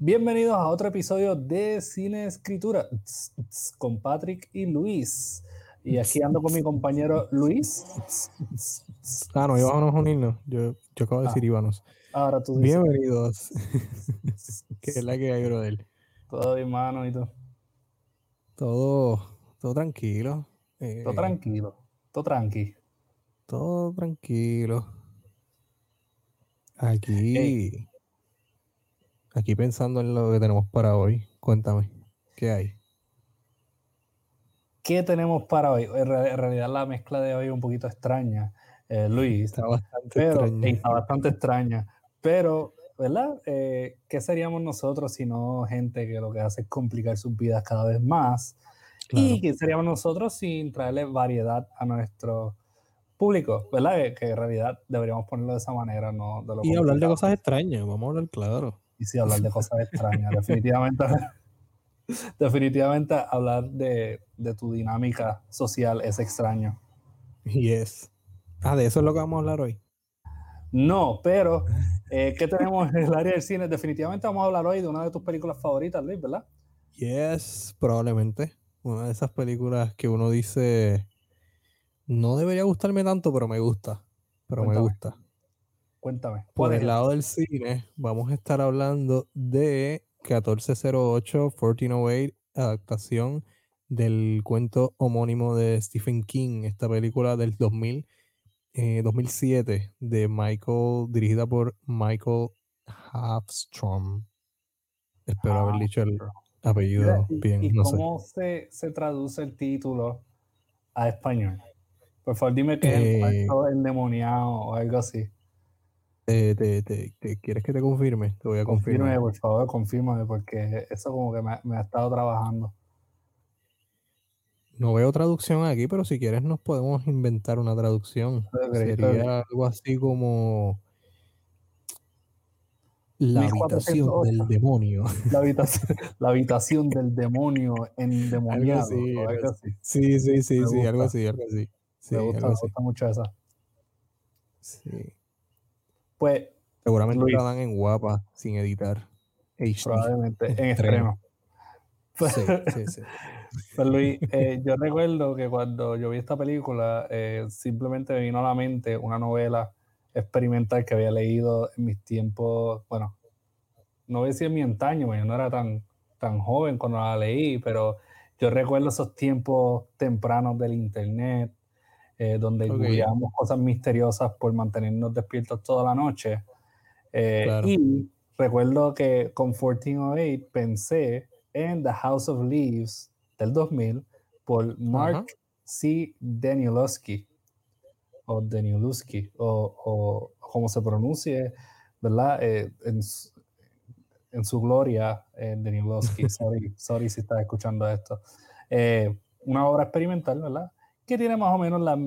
Bienvenidos a otro episodio de Cine Escritura con Patrick y Luis. Y aquí ando con mi compañero Luis. Ah, no, íbamos a unirnos. Yo, yo acabo de decir íbamos. Ahora tú dices. Bienvenidos. que es la que hay, brother. Todo bien, mano, y tú. Todo, todo tranquilo. eh, Todo tranquilo. Todo tranqui. todo tranquilo. Aquí. Ey. Aquí pensando en lo que tenemos para hoy. Cuéntame, ¿qué hay? ¿Qué tenemos para hoy? En re- en realidad la mezcla de hoy es un poquito extraña, eh, Luis. Está bastante pero extraño. está bastante extraña. Pero, ¿verdad? Eh, ¿Qué seríamos nosotros si no gente que lo que hace es complicar sus vidas cada vez más? Claro. ¿Y qué seríamos nosotros sin traerle variedad a nuestro público? ¿Verdad? Que, que en realidad deberíamos ponerlo de esa manera, no de lo Y hablar de cosas extrañas, vamos a hablar claro. Y sí, hablar de cosas extrañas. definitivamente, definitivamente hablar de, de tu dinámica social es extraño. Yes. Ah, de eso es lo que vamos a hablar hoy. No, pero eh, ¿qué tenemos en el área del cine? Definitivamente vamos a hablar hoy de una de tus películas favoritas, Luis, ¿verdad? Yes, probablemente. Una de esas películas que uno dice, no debería gustarme tanto, pero me gusta. Pero me gusta. Cuéntame. Por ¿cuál es el lado del cine, vamos a estar hablando de 1408, 1408, adaptación del cuento homónimo de Stephen King, esta película del 2000, eh, 2007, de Michael, dirigida por Michael Hafstrom. Espero haber dicho el apellido ¿Y, bien, y no sé. cómo se, se traduce el título a español? Por favor, dime que es el Eh, cuarto endemoniado o algo así. Eh, te, te- te- ¿Quieres que te confirme? Te voy a Confírmame, confirmar. por favor, confírmame, porque eso como que me, me ha estado trabajando. No veo traducción aquí, pero si quieres nos podemos inventar una traducción. Sería algo así como la habitación 1408. del demonio. La habitación, la habitación del demonio endemoniado. así, o algo algo así. Sí, sí, sí, Me sí, algo así, algo así. Sí, me gusta, me gusta mucho esa. Sí. Pues Seguramente Luis. la dan en guapa, sin editar. HD. probablemente en estreno. Pues, Sí, sí, sí. pues, Luis, eh, yo recuerdo que cuando yo vi esta película, eh, simplemente me vino a la mente una novela experimental que había leído en mis tiempos, bueno, no voy a decir en mi antaño, yo no era tan, tan joven cuando la leí, pero yo recuerdo esos tiempos tempranos del internet, eh, donde Ok. googleábamos cosas misteriosas por mantenernos despiertos toda la noche. Eh, Claro. Y recuerdo que con 1408 pensé en The House of Leaves del 2000 por Mark. C. Danielowski o Danielowski o, o como se pronuncie, ¿verdad? Eh, en, su- en su gloria, eh, Danielowski. sorry, sorry si estás escuchando esto. Eh, una obra experimental, ¿verdad? Que tiene más o menos la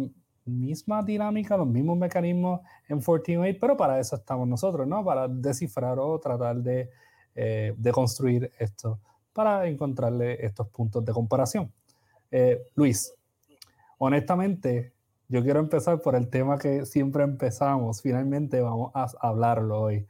misma dinámica, los mismos mecanismos en 1408, pero para eso estamos nosotros, ¿no? Para descifrar o tratar de, eh, de construir esto, para encontrarle estos puntos de comparación. Eh, Luis, honestamente, yo quiero empezar por el tema que siempre empezamos, finalmente vamos a hablarlo hoy.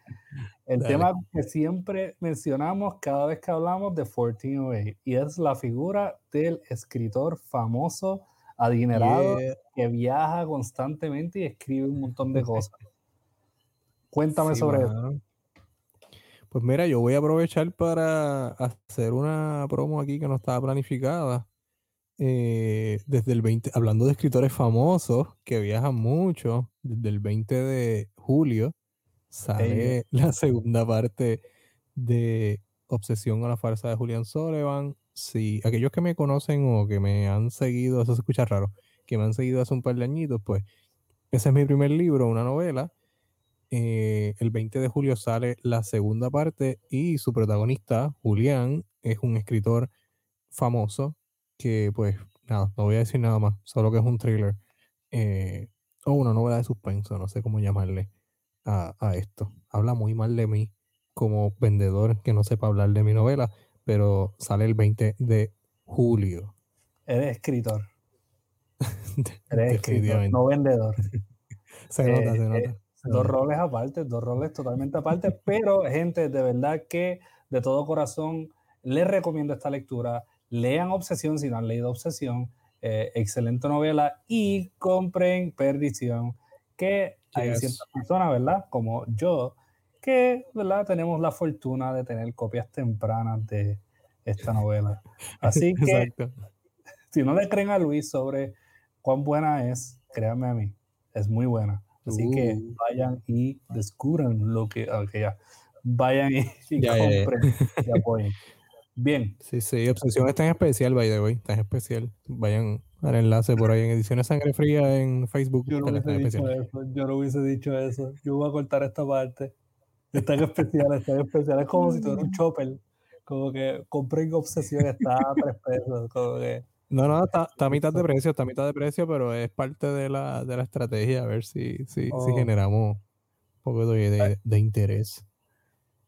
El Dale. tema que siempre mencionamos cada vez que hablamos de 1408 y es la figura del escritor famoso, adinerado, Yeah. que viaja constantemente y escribe un montón de cosas. Cuéntame Sí, sobre eso. mano. Pues mira, yo voy a aprovechar para hacer una promo aquí que no estaba planificada. Eh, desde el 20, hablando de escritores famosos que viajan mucho, desde el 20 de julio sale la segunda parte de Obsesión a la farsa de Julian Sullivan. Si aquellos que me conocen o que me han seguido, eso se escucha raro, que me han seguido hace un par de añitos, pues ese es mi primer libro, una novela. Eh, el 20 de julio sale la segunda parte y su protagonista, Julián, es un escritor famoso que pues nada, no voy a decir nada más, solo que es un thriller eh, o una novela de suspenso, no sé cómo llamarle a, a esto. Habla muy mal de mí como vendedor que no sepa hablar de mi novela, pero sale el 20 de julio. Eres escritor, eres escritor, no vendedor. Se nota, Eh, se eh, nota. dos roles aparte, dos roles totalmente aparte, pero gente, de verdad que de todo corazón les recomiendo esta lectura. Lean Obsesión si no han leído Obsesión, eh, excelente novela, y compren Perdición, que hay ciertas personas, ¿verdad? Como yo, que, ¿verdad? Tenemos la fortuna de tener copias tempranas de esta novela. Así que, si no le creen a Luis sobre cuán buena es, créanme a mí, es muy buena. Así que uh. vayan y descubran lo que, okay, ya. vayan y, compren y apoyen. Bien. Sí, sí, Obsesión está en especial, by the way, está en especial. Vayan al enlace por ahí en Ediciones Sangre Fría en Facebook. Yo no hubiese dicho eso, yo no hubiese dicho eso. Yo voy a cortar esta parte. Está en especial, está en especial. Es como si tuviera un chopper. Como que compren Obsesión, está a tres pesos. Como que no, no, está, a mitad de precio, está a mitad de precio, pero es parte de la, de la estrategia, a ver si, si, si oh. generamos un poco de, de, interés.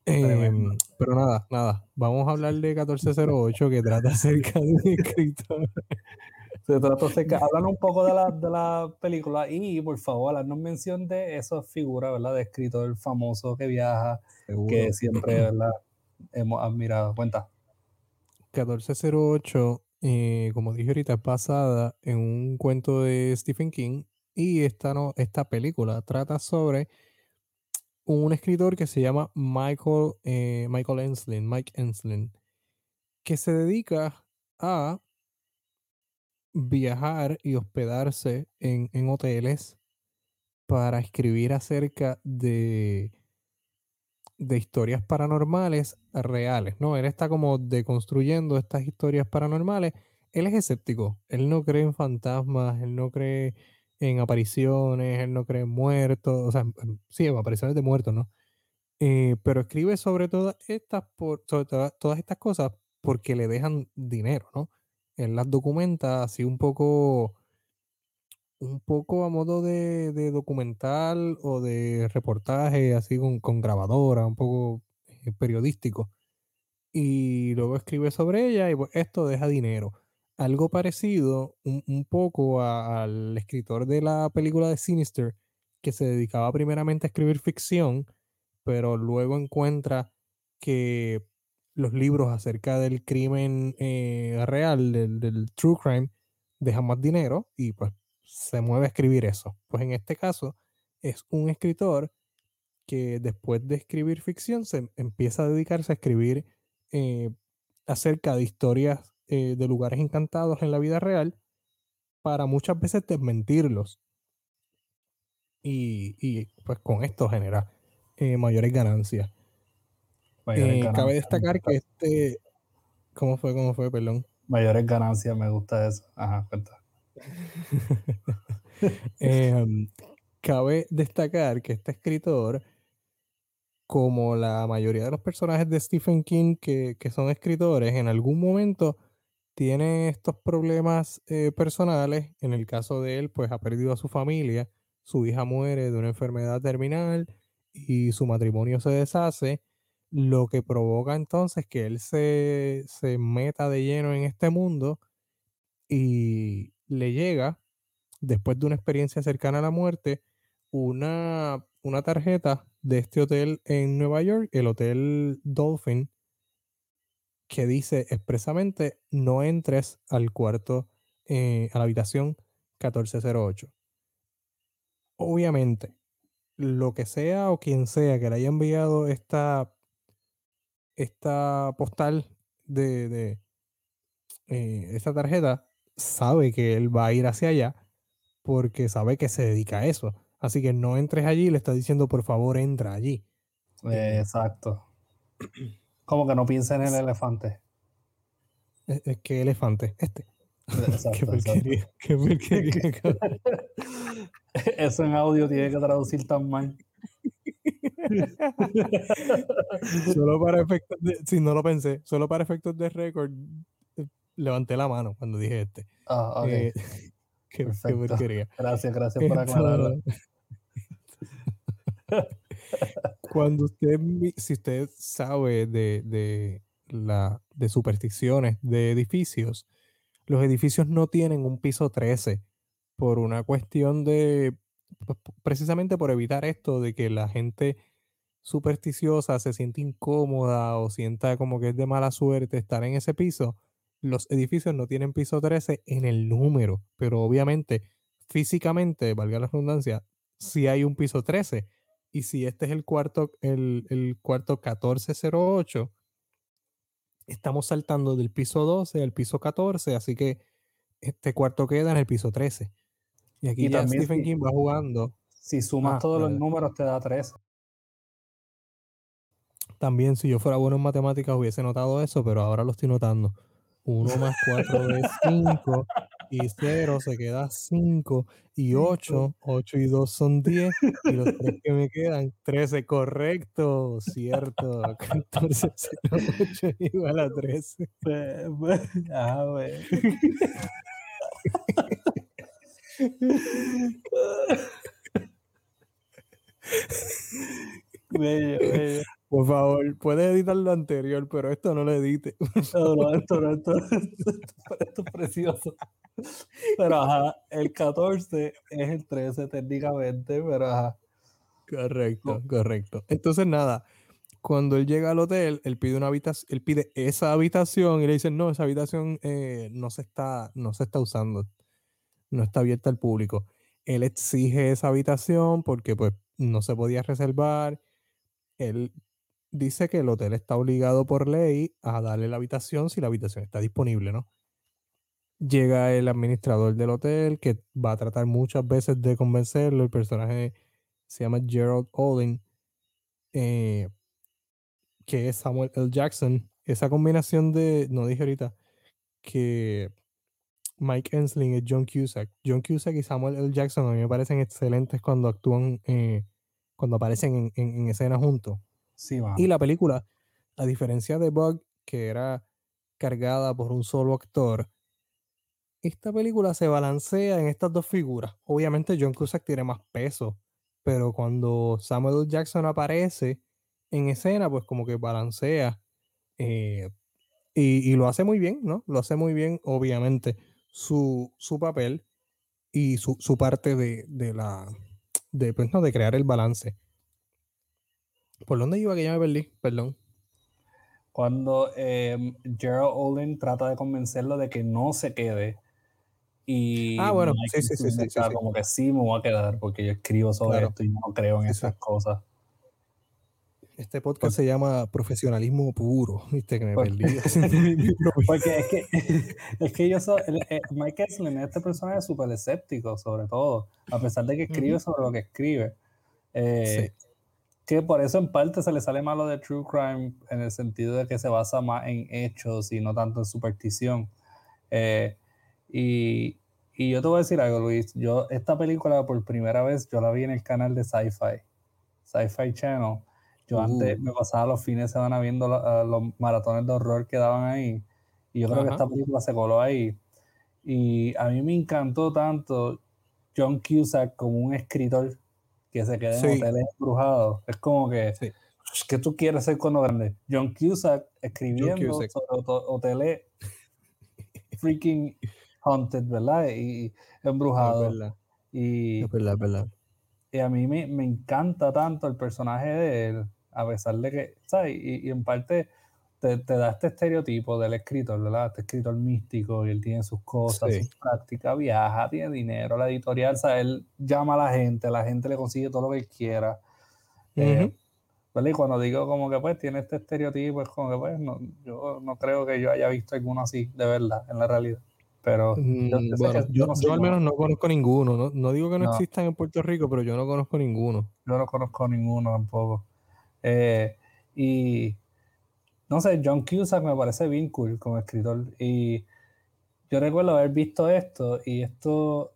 Em, pero nada, nada, vamos a hablar de 1408 que trata acerca de un escritor. Se trata acerca, hablan un poco de la, de la película y por favor, haznos mención de esas figuras, ¿verdad? De escritor famoso que viaja, que siempre, ¿verdad? Hemos admirado. Cuenta. 1408 eh, como dije ahorita, es basada en un cuento de Stephen King y esta, no, esta película trata sobre un escritor que se llama Michael, eh, Michael Enslin, Mike Enslin, que se dedica a viajar y hospedarse en, en hoteles para escribir acerca de de historias paranormales reales, ¿no? Él está como deconstruyendo estas historias paranormales. Él es escéptico, él no cree en fantasmas, él no cree en apariciones, él no cree en muertos, o sea, sí, en apariciones de muertos, ¿no? Eh, pero escribe sobre todas estas, por, sobre todas estas cosas porque le dejan dinero, ¿no? Él las documenta así un poco un poco a modo de, documental o de reportaje, así con, grabadora, un poco eh, periodístico. Y luego escribe sobre ella y pues esto deja dinero. Algo parecido un, poco al escritor de la película de Sinister, que se dedicaba primeramente a escribir ficción, pero luego encuentra que los libros acerca del crimen eh, real, del, del true crime, dejan más dinero y pues se mueve a escribir eso. Pues en este caso es un escritor que después de escribir ficción se empieza a dedicarse a escribir eh, acerca de historias eh, de lugares encantados en la vida real para muchas veces desmentirlos. Y, pues con esto genera mayores ganancias. Cabe destacar que este... ¿Cómo fue? ¿Cómo fue? Perdón. Mayores ganancias, me gusta eso. Ajá, cuenta. Em, cabe destacar que este escritor, como la mayoría de los personajes de Stephen King que, son escritores, en algún momento tiene estos problemas eh, personales. En el caso de él, pues ha perdido a su familia, su hija muere de una enfermedad terminal y su matrimonio se deshace, lo que provoca entonces que él se, se meta de lleno en este mundo y, le llega, después de una experiencia cercana a la muerte, una, una tarjeta de este hotel en Nueva York, el Hotel Dolphin, que dice expresamente no entres al cuarto, eh, a la habitación 1408. Obviamente, lo que sea o quien sea que le haya enviado esta, esta postal de, de eh, esta tarjeta sabe que él va a ir hacia allá porque sabe que se dedica a eso. Así que no entres allí, le está diciendo, por favor, entra allí. Eh, exacto. Como que no piensa en el elefante. Es, que elefante, este. Exacto, qué Eso en audio tiene que traducir tan mal. Solo para efectos de, si no lo pensé, solo para efectos de récord, levanté la mano cuando dije este. Ah, ok. Eh, qué, qué Gracias, gracias por aclararlo. cuando usted, si usted sabe de, de, la, de supersticiones de edificios, los edificios no tienen un piso 13 por una cuestión de precisamente por evitar esto de que la gente supersticiosa se siente incómoda o sienta como que es de mala suerte estar en ese piso, los edificios no tienen piso 13 en el número, pero obviamente físicamente, valga la redundancia, si hay un piso 13. Y si este es el cuarto, el, el cuarto 1408, estamos saltando del piso 12 al piso 14, así que este cuarto queda en el piso 13. Y aquí ya Stephen King va jugando. Si sumas ah, todos los números te da 13. También si yo fuera bueno en matemáticas hubiese notado eso, pero ahora lo estoy notando. 1 más 4 es 5 y 0 se queda 5 y 8, 8 y 2 son 10 y los 3 que me quedan 13, correcto, cierto, 14, 0, 8 igual a 13. Ah, güey. bello, bello. Por favor, puedes editar lo anterior, pero esto no lo edite. No, no, esto no, esto, esto, es precioso. Pero ajá, el 14 es el 13 técnicamente, pero ajá. Correcto, correcto. Entonces, nada, cuando él llega al hotel, él pide una habitación, él pide esa habitación y le dicen, no, esa habitación eh, no, se está, no se está usando, no está abierta al público. Él exige esa habitación porque pues no se podía reservar. Él dice que el hotel está obligado por ley a darle la habitación si la habitación está disponible, ¿no? Llega el administrador del hotel que va a tratar muchas veces de convencerlo. El personaje se llama Gerald Olin, eh, que es Samuel L. Jackson. Esa combinación de, no dije ahorita, que Mike Ensling es John Cusack. John Cusack y Samuel L. Jackson a mí me parecen excelentes cuando actúan, eh, cuando aparecen en, en escena juntos y la película, a diferencia de Bug, que era cargada por un solo actor, esta película se balancea en estas dos figuras. Obviamente John Cusack tiene más peso, pero cuando Samuel Jackson aparece en escena, pues como que balancea eh, y, lo hace muy bien, ¿no? Lo hace muy bien, obviamente, su, papel y su, parte de, de la de, pues, de crear el balance. ¿Por dónde iba que ya me perdí? Perdón. Cuando eh, Gerald Olin trata de convencerlo de que no se quede. Y ah, bueno, sí, sí, sí, sí, Como que sí me voy a quedar porque yo escribo sobre esto y no creo en esas cosas. Este podcast se llama Profesionalismo Puro, viste que me perdí. porque es que, es que yo soy, eh, Mike Esslin, este personaje es súper escéptico sobre todo, a pesar de que escribe sobre lo que escribe. Eh, sí que por eso en parte se le sale malo de True Crime en el sentido de que se basa más en hechos y no tanto en superstición. Eh, y, y, yo te voy a decir algo, Luis. Yo, esta película por primera vez, yo la vi en el canal de Sci-Fi, Sci-Fi Channel. Yo antes uh. me pasaba los fines de semana viendo los maratones de horror que daban ahí. Y yo creo que esta película se coló ahí. Y a mí me encantó tanto John Cusack como un escritor que se quede en hoteles embrujados. Es como que, ¿qué tú quieres ser cuando grande? John Cusack escribiendo sobre hoteles freaking haunted, ¿verdad? Y embrujados. y, verdad, verdad. y a mí me, me, encanta tanto el personaje de él, a pesar de que, ¿sabes? y en parte te, da este estereotipo del escritor, ¿verdad? Este escritor místico y él tiene sus cosas, sus prácticas, viaja, tiene dinero, la editorial, o él llama a la gente, la gente le consigue todo lo que él quiera. Eh, ¿verdad? Y cuando digo como que pues tiene este estereotipo, es como que pues no, yo no creo que yo haya visto alguno así, de verdad, en la realidad. Pero mm, yo, al menos no conozco ninguno. No, no digo que no, existan en Puerto Rico, pero yo no conozco ninguno. Yo no conozco ninguno tampoco. Eh, y no sé, John Cusack me parece bien cool como escritor. Y yo recuerdo haber visto esto y esto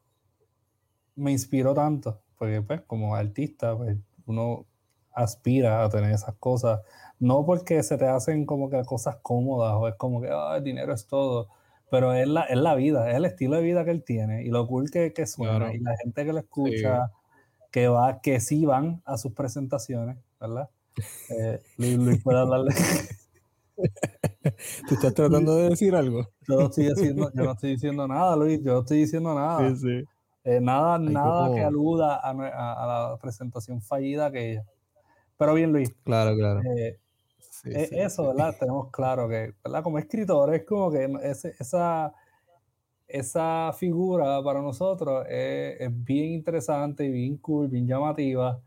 me inspiró tanto, porque pues como artista, pues uno aspira a tener esas cosas, no porque se te hacen como que cosas cómodas o es como que el dinero es todo, pero es la, es la vida, es el estilo de vida que él tiene y lo cool que, que suena y la gente que lo escucha, que va, que sí van a sus presentaciones, ¿verdad? Eh, Luis, puede hablarle. ¿Tú estás tratando de decir algo? Yo no estoy diciendo, yo no estoy diciendo nada, Luis, yo no estoy diciendo nada. Sí, sí. Eh, nada nada que aluda a, la presentación fallida que ella. Pero bien, Luis. Claro, claro. Eh, e, eso, ¿verdad? Tenemos claro que, ¿verdad? Como escritor es como que esa, esa figura para nosotros es, es, bien interesante, bien cool, bien llamativa.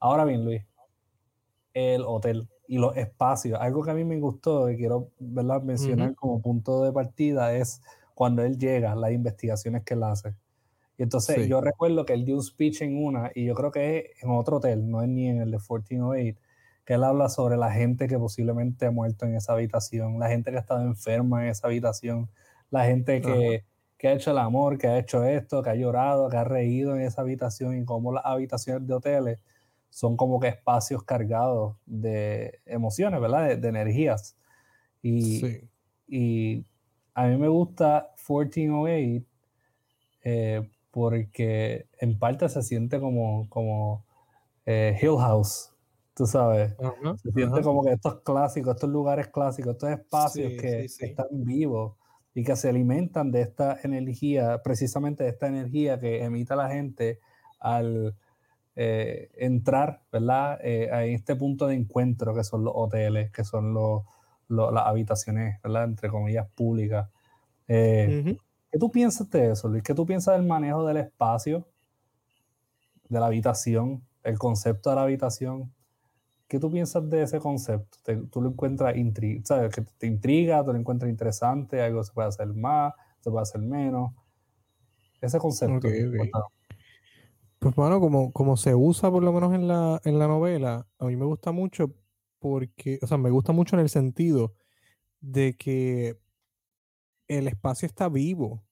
Ahora bien, Luis, el hotel y los espacios. Algo que a mí me gustó y quiero ¿verdad? mencionar como punto de partida es cuando él llega, las investigaciones que él hace. Y entonces yo recuerdo que él dio un speech en una, y yo creo que es en otro hotel, no es ni en el de 1408, que él habla sobre la gente que posiblemente ha muerto en esa habitación, la gente que ha estado enferma en esa habitación, la gente que, que ha hecho el amor, que ha hecho esto, que ha llorado, que ha reído en esa habitación y cómo las habitaciones de hoteles son como que espacios cargados de emociones, ¿verdad? De, energías. Y, y a mí me gusta 1408 eh, porque en parte se siente como, como eh, Hill House, tú sabes. se siente como que estos clásicos, estos lugares clásicos, estos espacios que están vivos y que se alimentan de esta energía, precisamente de esta energía que emita la gente al eh, entrar, ¿verdad? Eh, a este punto de encuentro que son los hoteles, que son los, las habitaciones, ¿verdad? Entre comillas, públicas. Eh, ¿Qué tú piensas de eso, Luis? ¿Qué tú piensas del manejo del espacio, de la habitación, el concepto de la habitación? ¿Qué tú piensas de ese concepto? ¿Tú lo encuentras ¿sabes? que te intriga? ¿Tú lo encuentras interesante? ¿Algo se puede hacer más? ¿Se puede hacer menos? Ese concepto. Pues bueno, como, como se usa por lo menos en la, en la novela, a mí me gusta mucho porque, o sea, me gusta mucho en el sentido de que el espacio está vivo,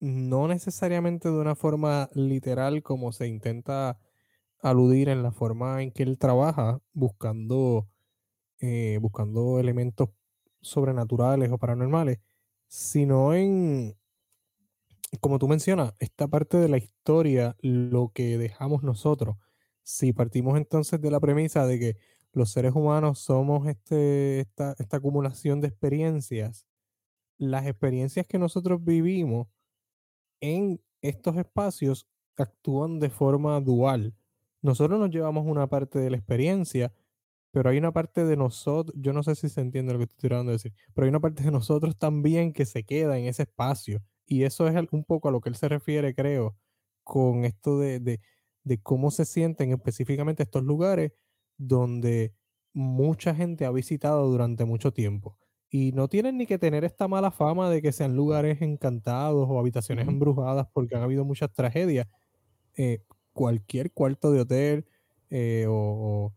no necesariamente de una forma literal como se intenta aludir en la forma en que él trabaja, buscando, eh, buscando elementos sobrenaturales o paranormales, sino en, como tú mencionas, esta parte de la historia, lo que dejamos nosotros. Si partimos entonces de la premisa de que los seres humanos somos este, esta, acumulación de experiencias, las experiencias que nosotros vivimos en estos espacios actúan de forma dual. Nosotros nos llevamos una parte de la experiencia, pero hay una parte de nosotros, yo no sé si se entiende lo que estoy tratando de decir, pero hay una parte de nosotros también que se queda en ese espacio y eso es un poco a lo que él se refiere, creo, con esto de, cómo se sienten específicamente estos lugares donde mucha gente ha visitado durante mucho tiempo. Y no tienen ni que tener esta mala fama de que sean lugares encantados o habitaciones embrujadas porque han habido muchas tragedias. Eh, cualquier cuarto de hotel eh, o,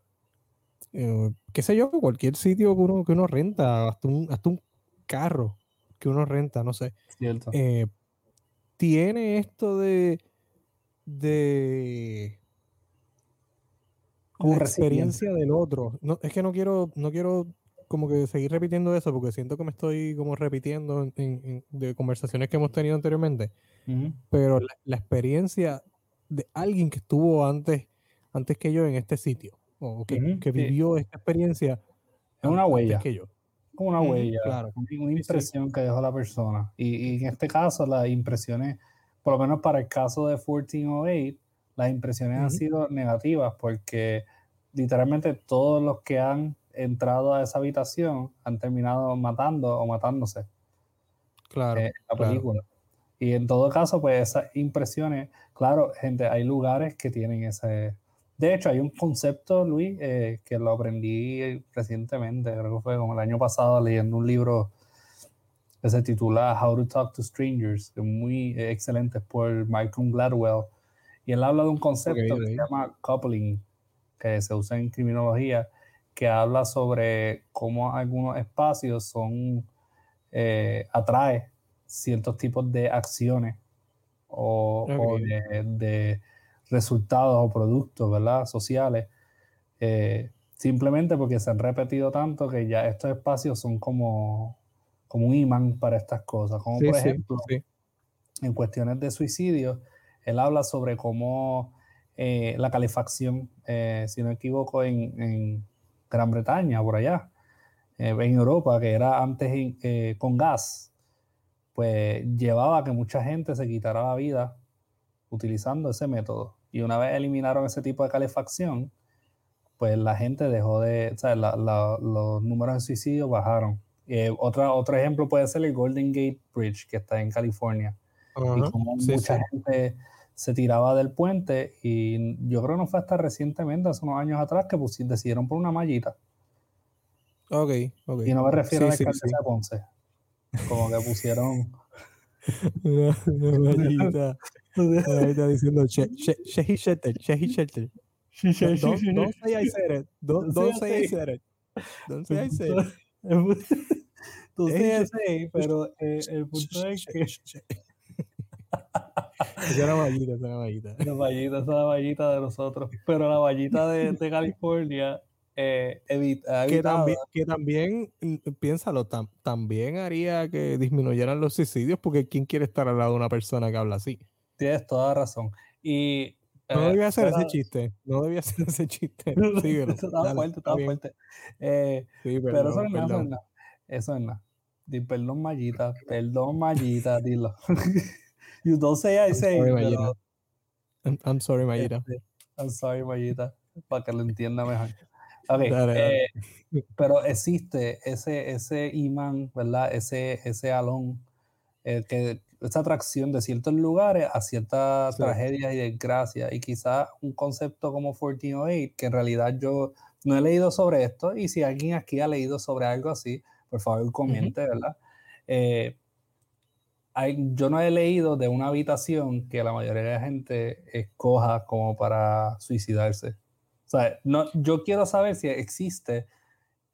eh, qué sé yo, cualquier sitio que uno, que uno renta, hasta un, hasta un carro que uno renta, no sé. Eh, tiene esto de. de. la experiencia del otro. No, es que no quiero, no quiero como que seguir repitiendo eso porque siento que me estoy como repitiendo de conversaciones que hemos tenido anteriormente. Pero la, experiencia de alguien que estuvo antes, antes que yo en este sitio, o que, vivió esta experiencia. Es una huella. que yo como una huella, claro. una impresión que dejó la persona. Y, en este caso, las impresiones, por lo menos para el caso de 1408, las impresiones han sido negativas porque literalmente todos los que han entrado a esa habitación han terminado matando o matándose. Claro. En la película. Y en todo caso, pues esas impresiones, claro, gente, hay lugares que tienen ese, de hecho, hay un concepto, Luis, eh, que lo aprendí recientemente, creo que fue como el año pasado, leyendo un libro que se titula How to Talk to Strangers, que es muy excelente, por Malcolm Gladwell. Y él habla de un concepto que se llama coupling, que se usa en criminología, que habla sobre cómo algunos espacios son, eh, atrae ciertos tipos de acciones o, de resultados o productos, ¿verdad? Sociales, eh, simplemente porque se han repetido tanto que ya estos espacios son como, como un imán para estas cosas. Como por ejemplo, en cuestiones de suicidio, él habla sobre cómo eh, la calefacción, eh, si no me equivoco, en, Gran Bretaña, por allá, en Europa, que era antes con gas, pues llevaba a que mucha gente se quitara la vida utilizando ese método. Y una vez eliminaron ese tipo de calefacción, pues la gente dejó de, o sea, los números de suicidio bajaron. Eh, otra, otro ejemplo puede ser el Golden Gate Bridge, que está en California. y como mucha gente se tiraba del puente, y yo creo que no fue hasta recientemente, hace unos años atrás, que decidieron por una mallita. Ok, ok. Y no me refiero a la de Ponce. Como que pusieron. una, mallita. Ahí está diciendo Shehi Shetel, Shehi Shetel. Don't say I said it. Don't say I said it. Don't say I said it. Entonces, sí, pero eh, el punto es que. Es una vallita, es una vallita. La vallita es una vallita de nosotros. Pero la vallita de, de California eh, evita, que, también, que también, mm, piénsalo, también haría que disminuyeran los suicidios, porque ¿quién quiere estar al lado de una persona que habla así? Tienes toda razón. Y no eh, debía hacer ese chiste. No debía hacer ese chiste. Síguelo. estaba fuerte, estaba fuerte. Eh, pero eso es nada, eso es nada. Eso es nada. Perdón, Mayita. Perdón, Mayita, dilo. you don't say I say. I'm sorry, Mayita. I'm, sorry, Mayita. Este, I'm sorry, Mayita. Para que lo entienda mejor. Okay, eh, pero existe ese, ese imán, ¿verdad? Ese, ese alón que esa atracción de ciertos lugares a ciertas tragedias y desgracias. Y quizás un concepto como 1408, que en realidad yo no he leído sobre esto, y si alguien aquí ha leído sobre algo así, por favor comente, ¿verdad? Eh, yo no he leído de una habitación que la mayoría de la gente escoja como para suicidarse. O sea, no, yo quiero saber si existe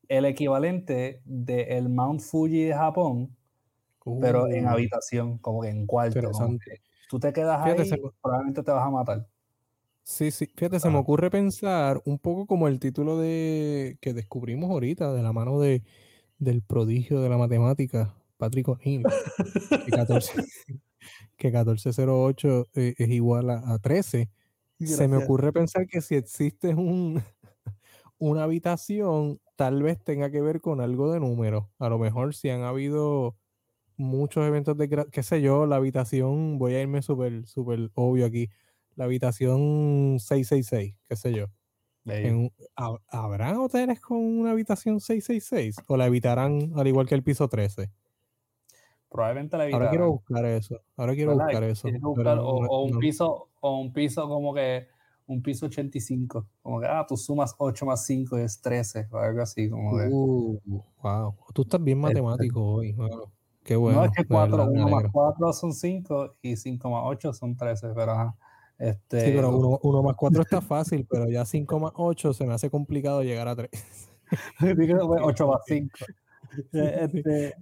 el equivalente del Mount Fuji de Japón, pero en uh. habitación, como que en cuarto. tú te quedas ahí, probablemente te vas a matar. Sí, sí. Fíjate, se me ocurre pensar un poco como el título de que descubrimos ahorita, de la mano de, del prodigio de la matemática, Patrick O'Neill, que, 14, que 1408 eh, es igual a, 13. Se me ocurre pensar que si existe un, una habitación, tal vez tenga que ver con algo de número. A lo mejor si han habido muchos eventos de, qué sé yo, la habitación, voy a irme súper, súper obvio aquí, la habitación 666, qué sé yo. ¿Habrán hoteles con una habitación 666 o la evitarán al igual que el piso 13? Probablemente la evitarán. Ahora quiero buscar eso. Ahora quiero buscar eso. o, un piso, o un piso como que un piso 85, como que ah, tú sumas 8 más 5 es 13, o algo así como. Uh, wow, tú estás bien matemático hoy. Qué bueno. No, es que 4, 1 más 4 son 5 y 5 más 8 son 13, pero ajá. Este, sí, pero 1, 1 más 4 está fácil, pero ya 5 más 8 se me hace complicado llegar a 3. 8 más 5. Este...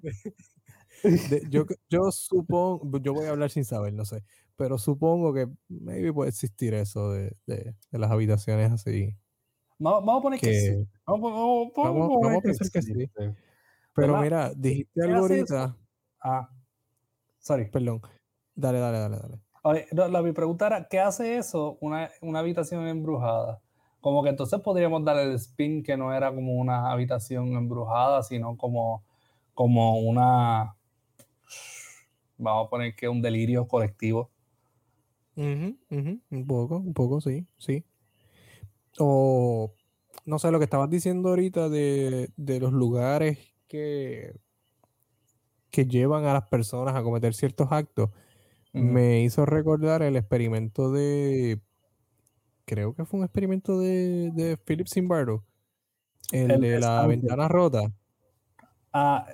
De, yo, yo supongo, yo voy a hablar sin saber, no sé, pero supongo que maybe puede existir eso de, de, de las habitaciones así. Vamos, vamos a poner que, que sí. Vamos, vamos, vamos, vamos a pensar que sí. Pero mira, dijiste algo ahorita. Ah, sorry. Perdón. Dale, dale, dale, dale. la, mi pregunta era, ¿qué hace eso una, una, habitación embrujada? Como que entonces podríamos dar el spin que no era como una habitación embrujada, sino como, como una, vamos a poner que un delirio colectivo. Un poco, un poco, sí, sí. O, no sé, lo que estabas diciendo ahorita de, de los lugares que que llevan a las personas a cometer ciertos actos, me hizo recordar el experimento de, creo que fue un experimento de, de Philip Zimbardo, el, de la ventana rota. Ah,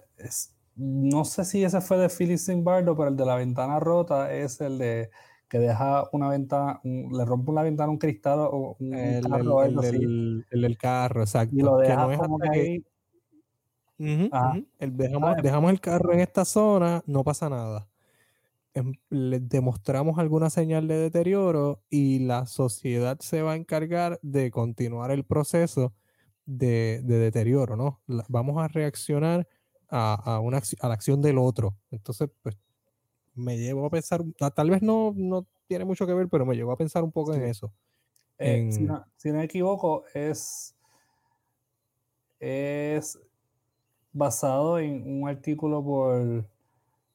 no sé si ese fue de Philip Zimbardo, pero el de la ventana rota es el de que deja una ventana, le rompe una ventana un cristal o un el, carro, el, del, carro, exacto. Y lo deja como que ahí dejamos, dejamos, el carro en esta zona, no pasa nada. Em, le demostramos alguna señal de deterioro y la sociedad se va a encargar de continuar el proceso de, deterioro, ¿no? vamos a reaccionar a, una, a la acción del otro. Entonces, pues, me llevo a pensar, tal vez no, no tiene mucho que ver, pero me llevo a pensar un poco en eso. Eh, si, no, si, no, me equivoco, es, es basado en un artículo por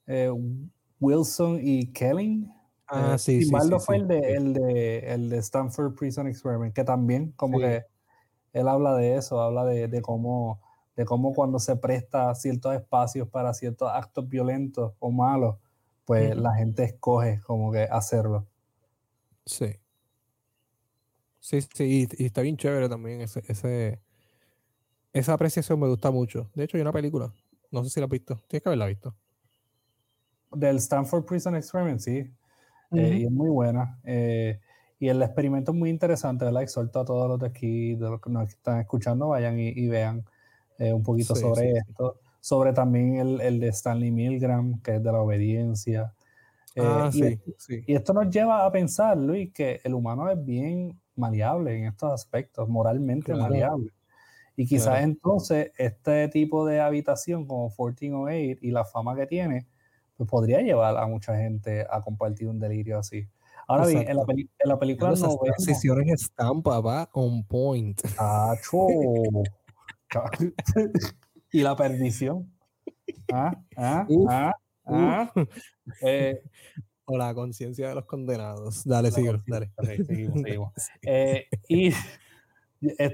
eh, Wilson y Kelling. Ah, sí, sí, Simbaldo sí, fue sí, el, de, sí. el, de, el de Stanford Prison Experiment, que también como Sí. que él habla de eso, habla de, de cómo de cómo cuando se presta ciertos espacios para ciertos actos violentos o malos, pues la gente escoge como que hacerlo. Sí. Sí, sí, y, y está bien chévere también ese, ese, esa apreciación me gusta mucho. De hecho, hay una película, no sé si la has visto, tienes que haberla visto. Del Stanford Prison Experiment, sí, eh, y es muy buena. eh, y el experimento es muy interesante, ¿verdad? Exhorto a todos los de aquí, de los que nos están escuchando, vayan y, y vean eh, un poquito Sí, sobre sí, sí. esto, sobre también el, el de Stanley Milgram, que es de la obediencia. Ah, y, y esto nos lleva a pensar, Luis, que el humano es bien maleable en estos aspectos, moralmente Claro. maleable. Y quizás Claro. entonces este tipo de habitación como 1408 y la fama que tiene, pues podría llevar a mucha gente a compartir un delirio así. Ahora bien, en la, peli- en la película esas no vemos... transiciones están, papá, on point. Tacho. y la perdición. Ah, ah, Uf, ah, ah. Eh, O la conciencia de los condenados. Dale, conciencia. dale. Ok, seguimos, seguimos. Eh, y,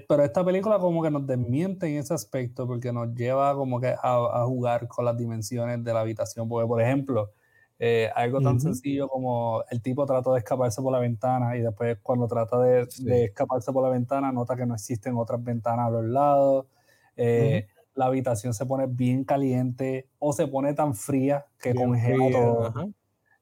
pero esta película como que nos desmiente en ese aspecto porque nos lleva como que a, a jugar con las dimensiones de la habitación. Porque, por ejemplo, eh, algo tan sencillo como el tipo trata de escaparse por la ventana y después cuando trata de, Sí. de escaparse por la ventana nota que no existen otras ventanas a los lados. Eh, La habitación se pone bien caliente o se pone tan fría que Bien congela fría, todo.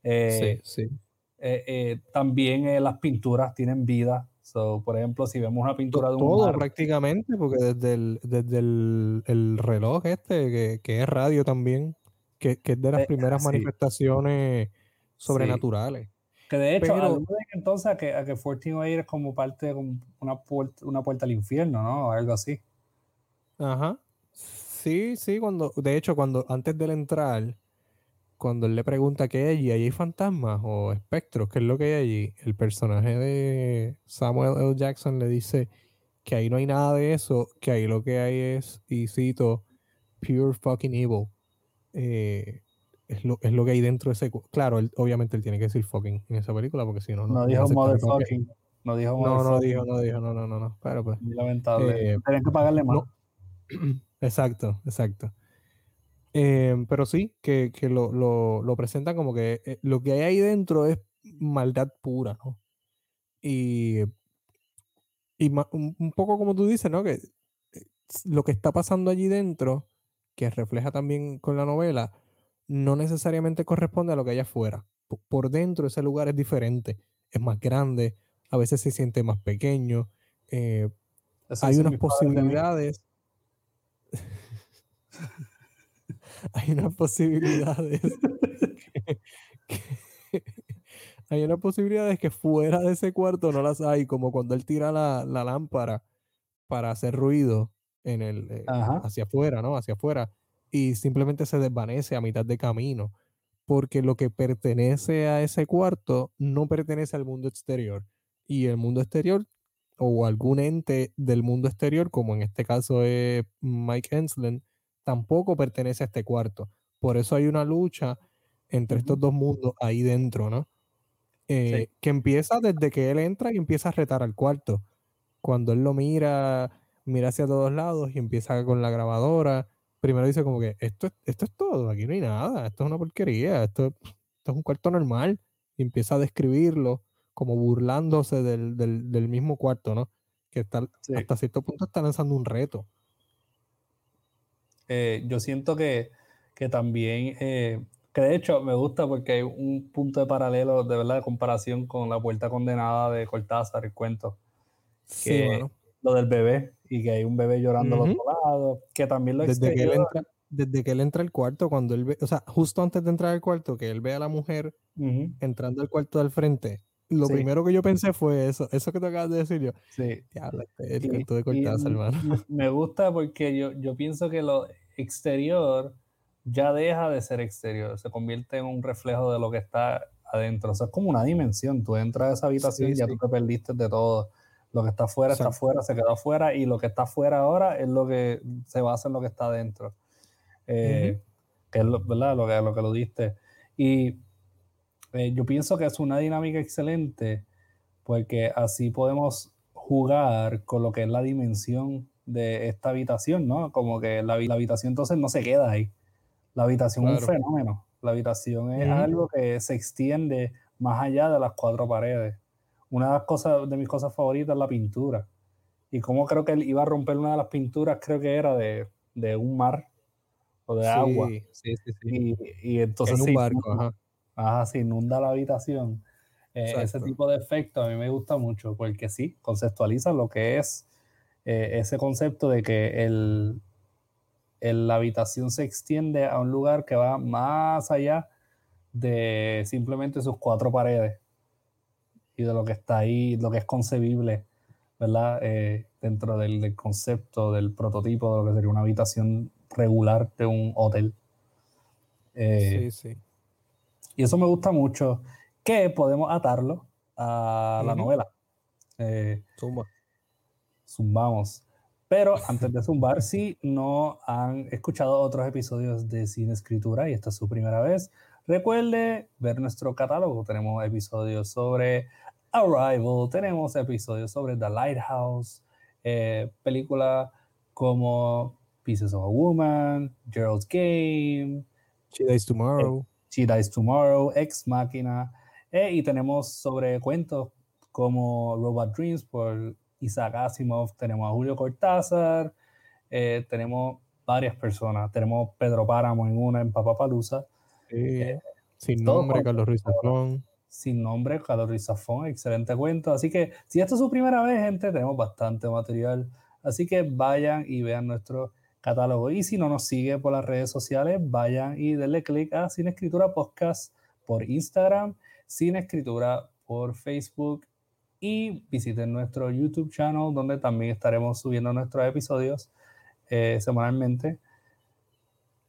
Eh, Sí, sí. eh, eh, también eh, las pinturas tienen vida. So, por ejemplo, si vemos una pintura de un Todo mar, prácticamente, porque desde el, desde el, el reloj este, que, que es radio también, que, que es de las Eh, primeras sí. manifestaciones sobrenaturales. que de hecho Pero- aluden entonces a que, a que 1408 es como parte de una, puerta, una puerta al infierno, ¿no? O algo así. Ajá. Sí, sí, cuando, de hecho, cuando antes de entrar, cuando él le pregunta qué hay allí, ¿allí hay fantasmas o espectros? ¿Qué es lo que hay allí? El personaje de Samuel L. Jackson le dice que ahí no hay nada de eso, que ahí lo que hay es, y cito, pure fucking evil. Eh, es, lo, es lo que hay dentro de ese... Claro, él- obviamente él tiene que decir fucking en esa película, porque si no, No, no, dijo motherfucking. No dijo No, no dijo, no dijo, no, no, no, no. Pero pues. Lamentable. Eh, Tienen que pagarle más. no. Exacto, exacto. Eh, pero sí, que, que lo, lo, lo presentan como que eh, lo que hay ahí dentro es maldad pura, ¿no? Y, y ma- un, un poco como tú dices, ¿no? Que eh, lo que está pasando allí dentro, que refleja también con la novela, no necesariamente corresponde a lo que hay afuera. P- Por dentro ese lugar es diferente, es más grande, a veces se siente más pequeño, eh, hay unas posibilidades. hay unas posibilidades. que- que- hay unas posibilidades que fuera de ese cuarto no las hay, como cuando él tira la, la lámpara para hacer ruido en el, eh, hacia afuera, ¿no? Hacia afuera. Y simplemente se desvanece a mitad de camino. Porque lo que pertenece a ese cuarto no pertenece al mundo exterior. Y el mundo exterior o algún ente del mundo exterior, como en este caso es Mike Enslen, tampoco pertenece a este cuarto. Por eso hay una lucha entre estos dos mundos ahí dentro, ¿no? Eh, Que empieza desde que él entra y empieza a retar al cuarto. Cuando él lo mira, mira hacia todos lados y empieza con la grabadora. Primero dice como que esto, es- esto es todo, aquí no hay nada, esto es una porquería, esto, esto es un cuarto normal. Y empieza a describirlo como burlándose del, del- del mismo cuarto, ¿no? Que está, Sí. hasta cierto punto está lanzando un reto. Eh, yo siento que, que también, eh, que de hecho me gusta porque hay un punto de paralelo, de verdad, de comparación con la puerta condenada de Cortázar, el cuento, Sí, que mano. lo del bebé y que hay un bebé llorando Ujú. al otro lado, que también lo Desde que, él entra, desde que él entra al cuarto, cuando él ve, o sea, justo antes de entrar al cuarto, que él ve a la mujer Ujú, entrando al cuarto del frente, lo Sí. primero que yo pensé fue eso, eso que te acabas de decir yo. sí. Diablo, este es el cuento de Cortázar, hermano. Me gusta porque yo, yo pienso que lo exterior ya deja de ser exterior, se convierte en un reflejo de lo que está adentro. O sea, es como una dimensión. Tú entras a esa habitación y Sí, ya sí. tú te perdiste de todo. Lo que está afuera está afuera, se quedó afuera y lo que está afuera ahora es lo que se basa en lo que está adentro. Eh, Que es lo, ¿verdad? Lo, que, lo que lo diste. Y eh, yo pienso que es una dinámica excelente porque así podemos jugar con lo que es la dimensión de esta habitación, ¿no? Como que la, la habitación entonces no se queda ahí. La habitación es un fenómeno. La habitación es algo que se extiende más allá de las cuatro paredes. Una de las cosas, de mis cosas favoritas es la pintura. Y como creo que él iba a romper una de las pinturas, creo que era de, de un mar o de agua. Sí, sí, sí. Y, entonces en un barco, ajá. Ajá. se inunda la habitación. Eh, ese tipo de efecto a mí me gusta mucho porque sí, conceptualiza lo que es eh, ese concepto de que el, la habitación se extiende a un lugar que va más allá de simplemente sus cuatro paredes y de lo que está ahí, lo que es concebible, ¿verdad? Eh, dentro del, concepto, del prototipo de lo que sería una habitación regular de un hotel. sí, sí. Y eso me gusta mucho que podemos atarlo a la novela. Eh, Zumba. Zumbamos. Pero antes de zumbar, si no han escuchado otros episodios de Cine Escritura y esta es su primera vez, recuerde ver nuestro catálogo. Tenemos episodios sobre Arrival, tenemos episodios sobre The Lighthouse, eh, películas como Pieces of a Woman, Gerald's Game, She Dies Tomorrow, eh, She Dies Tomorrow, Ex Machina, eh, y tenemos sobre cuentos como Robot Dreams por Isaac Asimov, tenemos a Julio Cortázar, eh, tenemos varias personas, tenemos Pedro Páramo en una, en Papapalusa. Eh, sin nombre, Carlos Ruiz Zafón. Sin nombre, Carlos Ruiz Zafón, excelente cuento. Así que si esta es su primera vez, gente, tenemos bastante material. Así que vayan y vean nuestro catálogo. Y si no nos sigue por las redes sociales, vayan y denle click a Sin Escritura Podcast por Instagram sin escritura por Facebook y visiten nuestro YouTube channel donde también estaremos subiendo nuestros episodios eh, semanalmente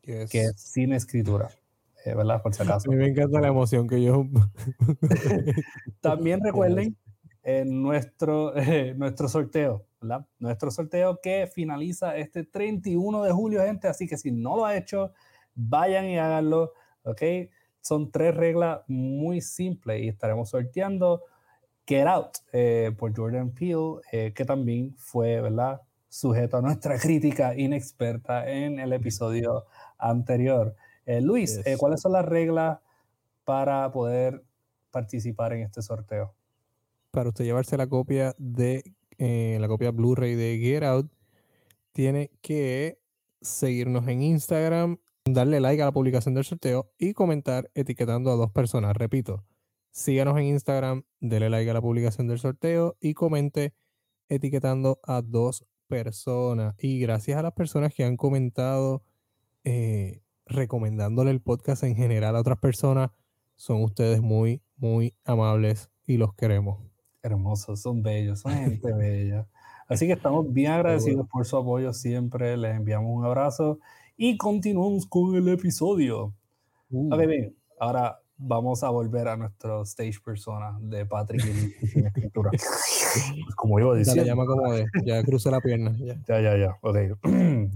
que es sin escritura. Eh, ¿Verdad? Por si acaso. A mí me encanta la emoción que yo... también recuerden en nuestro, nuestro sorteo, ¿verdad? Nuestro sorteo que finaliza este 31 de julio, gente. Así que si no lo ha hecho, vayan y háganlo, ¿ok? son tres reglas muy simples y estaremos sorteando Get Out eh, por Jordan Peele, eh, que también fue, ¿verdad? Sujeto a nuestra crítica inexperta en el episodio anterior. Eh, Luis, ¿cuáles son las reglas para poder participar en este sorteo? Para usted llevarse la copia de la copia Blu-ray de Get Out, tiene que seguirnos en Instagram darle like a la publicación del sorteo y comentar etiquetando a dos personas. Repito, síganos en Instagram, denle like a la publicación del sorteo y comente etiquetando a dos personas. Y gracias a las personas que han comentado eh, recomendándole el podcast en general a otras personas, son ustedes muy, muy amables y los queremos. Hermosos, son bellos, son gente bella. Así que estamos bien agradecidos por su apoyo siempre. Les enviamos un abrazo y continuamos con el episodio. Uh. Ok, bien, ahora vamos a volver a nuestro stage persona de Patrick en escritura. como iba decir. Ya llama como de, ya la pierna. Ya, ya, ya, ya. ok.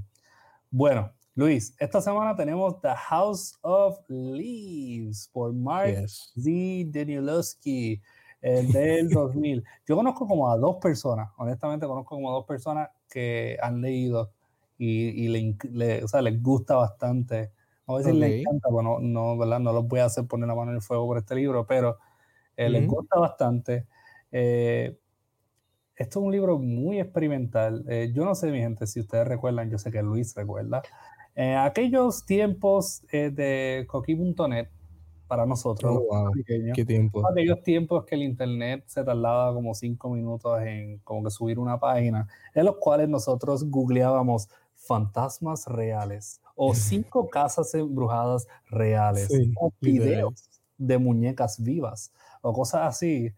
bueno, Luis, esta semana tenemos The House of Leaves por Mark Z. Danielowski, el del 2000. Yo conozco como a dos personas, honestamente conozco como a dos personas que han leído y, y le, o sea, les gusta bastante. A decir les encanta, bueno, no, ¿verdad? no los voy a hacer poner la mano en el fuego por este libro, pero eh, les gusta bastante. Eh, esto es un libro muy experimental. Eh, yo no sé, mi gente, si ustedes recuerdan, yo sé que Luis recuerda. aquellos tiempos de coqui.net, para nosotros. Oh, ¿Qué tiempo? Aquellos tiempos que el internet se tardaba como cinco minutos en como que subir una página, en los cuales nosotros googleábamos fantasmas reales o cinco casas embrujadas reales o videos de muñecas vivas o cosas así.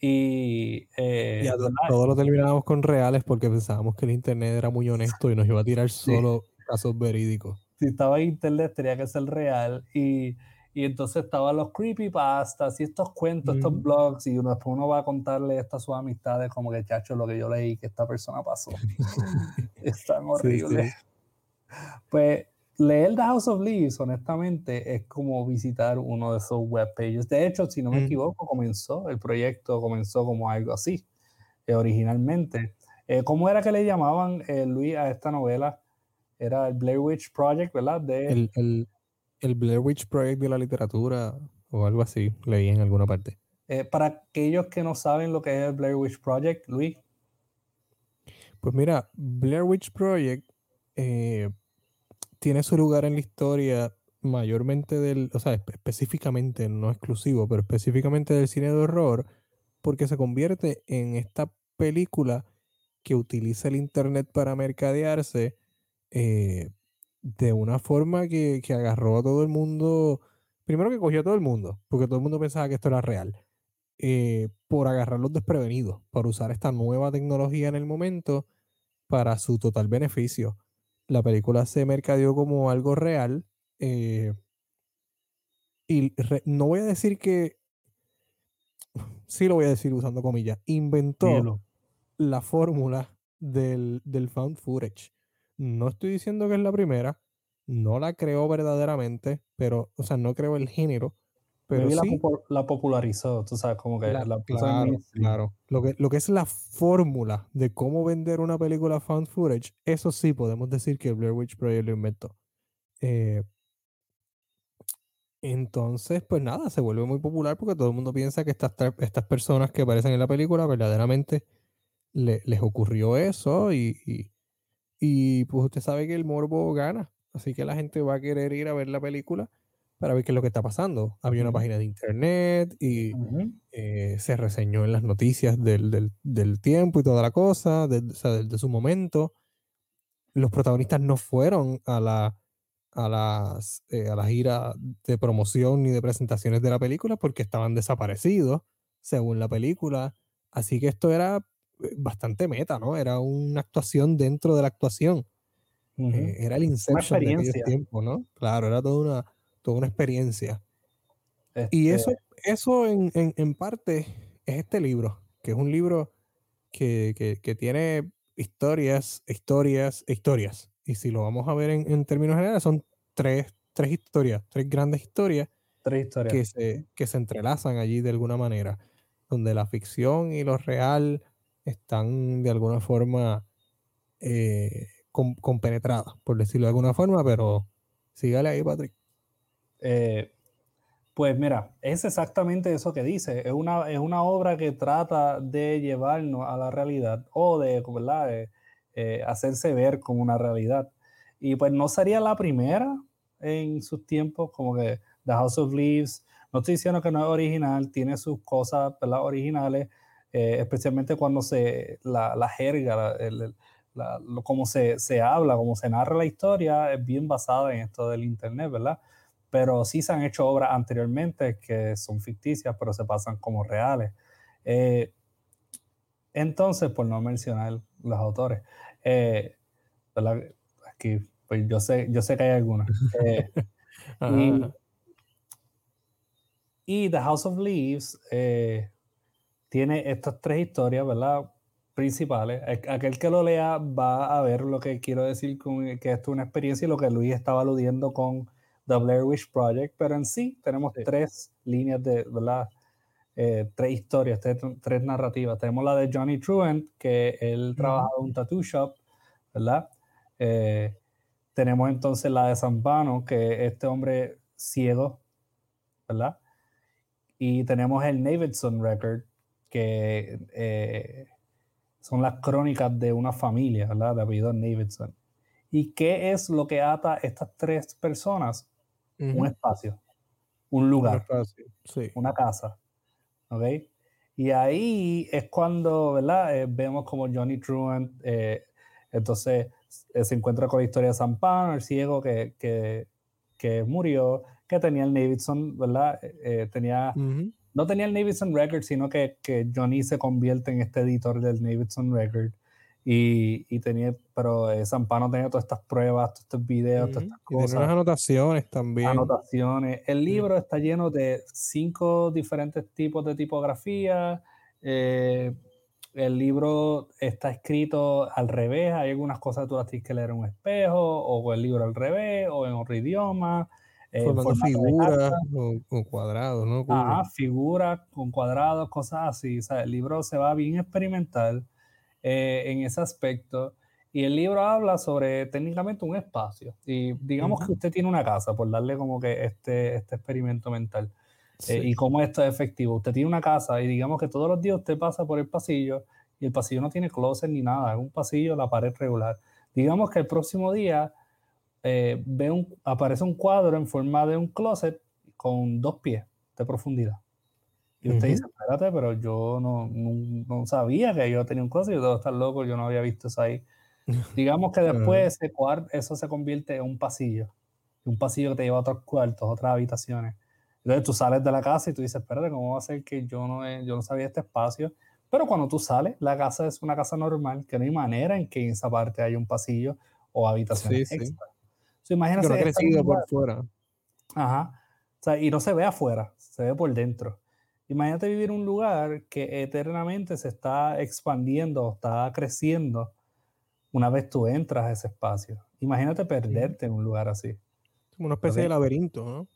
Y, eh, todos lo terminábamos con reales porque pensábamos que el internet era muy honesto y nos iba a tirar solo casos verídicos. Si estaba en internet tenía que ser real y y entonces estaban los creepypastas y estos cuentos, estos blogs, y uno, después uno va a contarle esto a sus amistades, como que, chacho, lo que yo leí, que esta persona pasó. es tan horrible. Pues leer The House of Leaves, honestamente, es como visitar uno de esos webpages. De hecho, si no me Mm. equivoco, comenzó, el proyecto comenzó como algo así, eh, originalmente. Eh, ¿Cómo era que le llamaban, eh, Luis, a esta novela? Era el Blair Witch Project, ¿verdad? De, El, el, el Blair Witch Project de la literatura o algo así, leí en alguna parte. eh, para aquellos que no saben lo que es el Blair Witch Project, Luis, Pues mira, Blair Witch Project eh, tiene su lugar en la historia mayormente del, o sea, espe- específicamente, no exclusivo, pero específicamente del cine de horror, porque se convierte en esta película que utiliza el Internet para mercadearse eh, de una forma que, que agarró a todo el mundo, primero que cogió a todo el mundo, porque todo el mundo pensaba que esto era real, eh, por agarrarlos desprevenidos, por usar esta nueva tecnología en el momento para su total beneficio. La película se mercadeó como algo real. eh, y re- no voy a decir que, sí lo voy a decir usando comillas, inventó la fórmula del, del found footage. No estoy diciendo que es la primera, no la creó verdaderamente, pero, o sea, no creo el género, pero la, sí la popularizó, tú sabes, como que la- la, claro, claro. Lo que, lo que es la fórmula de cómo vender una película found footage, eso sí podemos decir que Blair Witch Project lo inventó. Eh, entonces, pues nada, se vuelve muy popular porque todo el mundo piensa que estas, estas personas que aparecen en la película verdaderamente le- les ocurrió eso y, y, y, pues usted sabe que el morbo gana. Así que la gente va a querer ir a ver la película para ver qué es lo que está pasando. Había una página de internet y eh, se reseñó en las noticias del, del- del tiempo y toda la cosa, de, o sea, de- de su momento. Los protagonistas no fueron a la, a, las, eh, a la gira de promoción ni de presentaciones de la película porque estaban desaparecidos, según la película. Así que esto era bastante meta, ¿no? Era una actuación dentro de la actuación. Ujú. Eh, era el Inception de experiencia. tiempos, ¿no? Claro, era toda una, toda una experiencia. Y Este, eso, eso en, en- en parte es este libro, que es un libro que, que- que tiene historias, historias, historias. Y si lo vamos a ver en, en términos generales, son tres, tres historias, tres grandes historias tres historias. que se, que se entrelazan allí de alguna manera, donde la ficción y lo real están de alguna forma eh, compenetradas, por decirlo de alguna forma, pero sígale ahí, Patrick. Eh, pues mira, es exactamente eso que dice. Es una, es una obra que trata de llevarnos a la realidad o de, ¿verdad? de, eh, hacerse ver como una realidad. Y pues no sería la primera en sus tiempos, como que The House of Leaves. No estoy diciendo que no es original, tiene sus cosas ¿verdad? originales, eh, especialmente cuando se, la, la jerga, la, el- la- lo, cómo se, se habla, cómo se narra la historia, es bien basada en esto del Internet, ¿verdad? pero sí se han hecho obras anteriormente que son ficticias, pero se pasan como reales. Eh, entonces, por no mencionar los autores, eh. Aquí, pues yo sé, yo sé que hay algunas. Eh, y, The House of Leaves eh, tiene estas tres historias, ¿verdad? Principales. Aqu- Aquel que lo lea va a ver lo que quiero decir con que esto es una experiencia y lo que Luis estaba aludiendo con The Blair Witch Project, pero en sí tenemos Sí. tres líneas de, ¿verdad? Eh, tres historias, tres, tres narrativas. Tenemos la de Johnny Truant, que él trabaja en un tattoo shop, ¿verdad? Eh, tenemos entonces la de Zampano, que este hombre ciego, ¿verdad? Y tenemos el Davidson Record, que eh, son las crónicas de una familia, ¿verdad? De apellido Davidson. ¿Y qué es lo que ata estas tres personas? Un Ujú. espacio, un Un lugar, espacio, Sí. una casa, ¿ok? Y ahí es cuando, ¿verdad? Eh, vemos como Johnny Truant, eh, entonces eh, se encuentra con la historia de San Pano, el ciego que, que, que murió, que tenía el Davidson, ¿verdad? Eh, eh, tenía, Ujú. No tenía el Davidson Record, sino que, que Johnny se convierte en este editor del Davidson Record. Y, y tenía, pero eh, Zampano tenía todas estas pruebas, todos estos videos, todas estas Y tenía cosas unas anotaciones también. anotaciones. El libro está lleno de cinco diferentes tipos de tipografía, eh, el libro está escrito al revés, hay algunas cosas que tú las tienes que leer en un espejo, o el libro al revés, o en otro idioma. Eh, Formando figuras con, cuadrados, ¿no? Ajá, figuras con cuadrados, cosas así. O sea, el libro se va bien experimental eh, en ese aspecto. Y el libro habla sobre técnicamente un espacio. Y digamos que usted tiene una casa, por darle como que este, este experimento mental. Eh, y cómo esto es efectivo. Usted tiene una casa y digamos que todos los días usted pasa por el pasillo y el pasillo no tiene closet ni nada, es un pasillo, la pared regular. Digamos que el próximo día eh, ve un, aparece un cuadro en forma de un closet con dos pies de profundidad. Y usted dice, espérate, pero yo no, no, sabía que yo tenía un closet, yo debo estar loco, yo no había visto eso ahí. Digamos que después ese eso se convierte en un pasillo, un pasillo que te lleva a otros cuartos, otras habitaciones. Entonces tú sales de la casa y tú dices, espérate, ¿cómo va a ser que yo no, yo no sabía este espacio? Pero cuando tú sales, la casa es una casa normal, que no hay manera en que en esa parte haya un pasillo o habitaciones sí, extra. Sí. Imagínate. Que no crecido por fuera. Ajá. O sea, y no se ve afuera, se ve por dentro. Imagínate vivir en un lugar que eternamente se está expandiendo, está creciendo una vez tú entras a ese espacio. Imagínate perderte en un lugar así. Como una especie de laberinto, ¿no?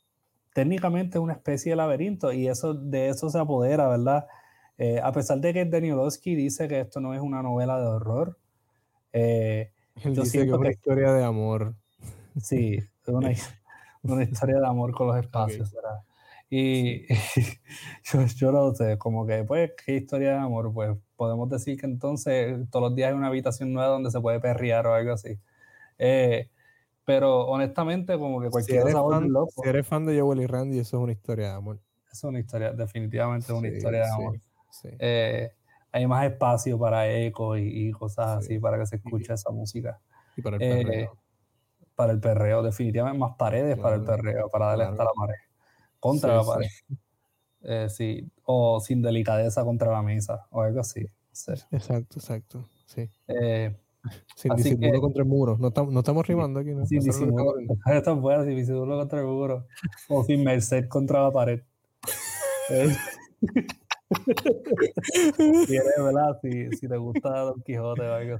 técnicamente es una especie de laberinto y eso, de eso se apodera, ¿verdad? Eh, a pesar de que Danielowski dice que esto no es una novela de horror, eh, Él dice que es una historia de amor. Sí, es una, una historia de amor con los espacios, ¿verdad? Y, yo, yo no sé, como que, pues, ¿qué historia de amor? Pues podemos decir que entonces todos los días hay una habitación nueva donde se puede perrear o algo así. Eh, pero honestamente, como que cualquier si fan, loco. Si eres fan de Joel y Randy, eso es una historia de amor. Es una historia, definitivamente una historia de amor. Eh, hay más espacio para eco y, cosas así para que se escuche esa música. Y para el perreo. Eh, para el perreo, definitivamente más paredes para el perreo, para darle hasta la pared. Contra la pared. Eh, sí. O sin delicadeza contra la mesa, o algo así. Exacto, exacto. Sí. Sin disimulo contra el muro. No, no estamos rimando aquí. ¿no? Sin disimulo. Esto fuera, sin disimulo contra el muro. O sin merced contra la pared. si eres, ¿verdad? Si, si, te gusta Don Quijote o algo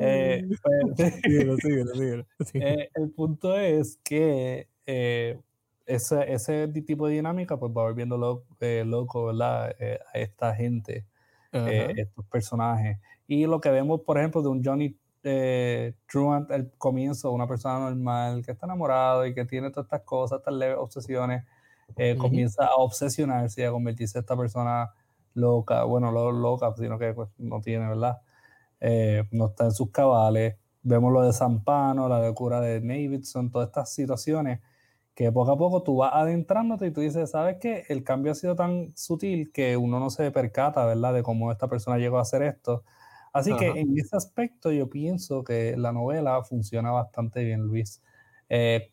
eh, pues, síguelo, síguelo, síguelo. Eh, el punto es que eh, ese, ese, tipo de dinámica pues va volviendo loco, eh, loco ¿verdad? Eh, a esta gente, estos personajes. Y lo que vemos, por ejemplo, de un Johnny eh, Truant al comienzo, una persona normal que está enamorado y que tiene todas estas cosas, estas leves obsesiones, eh, comienza a obsesionarse y a convertirse en esta persona loca, bueno, lo, loca, sino que pues, no tiene, ¿verdad? Eh, no está en sus cabales. Vemos lo de Zampano, la locura de Davidson, todas estas situaciones que poco a poco tú vas adentrándote y tú dices, ¿sabes qué? El cambio ha sido tan sutil que uno no se percata, ¿verdad? De cómo esta persona llegó a hacer esto Así que en ese aspecto yo pienso que la novela funciona bastante bien, Luis. Eh,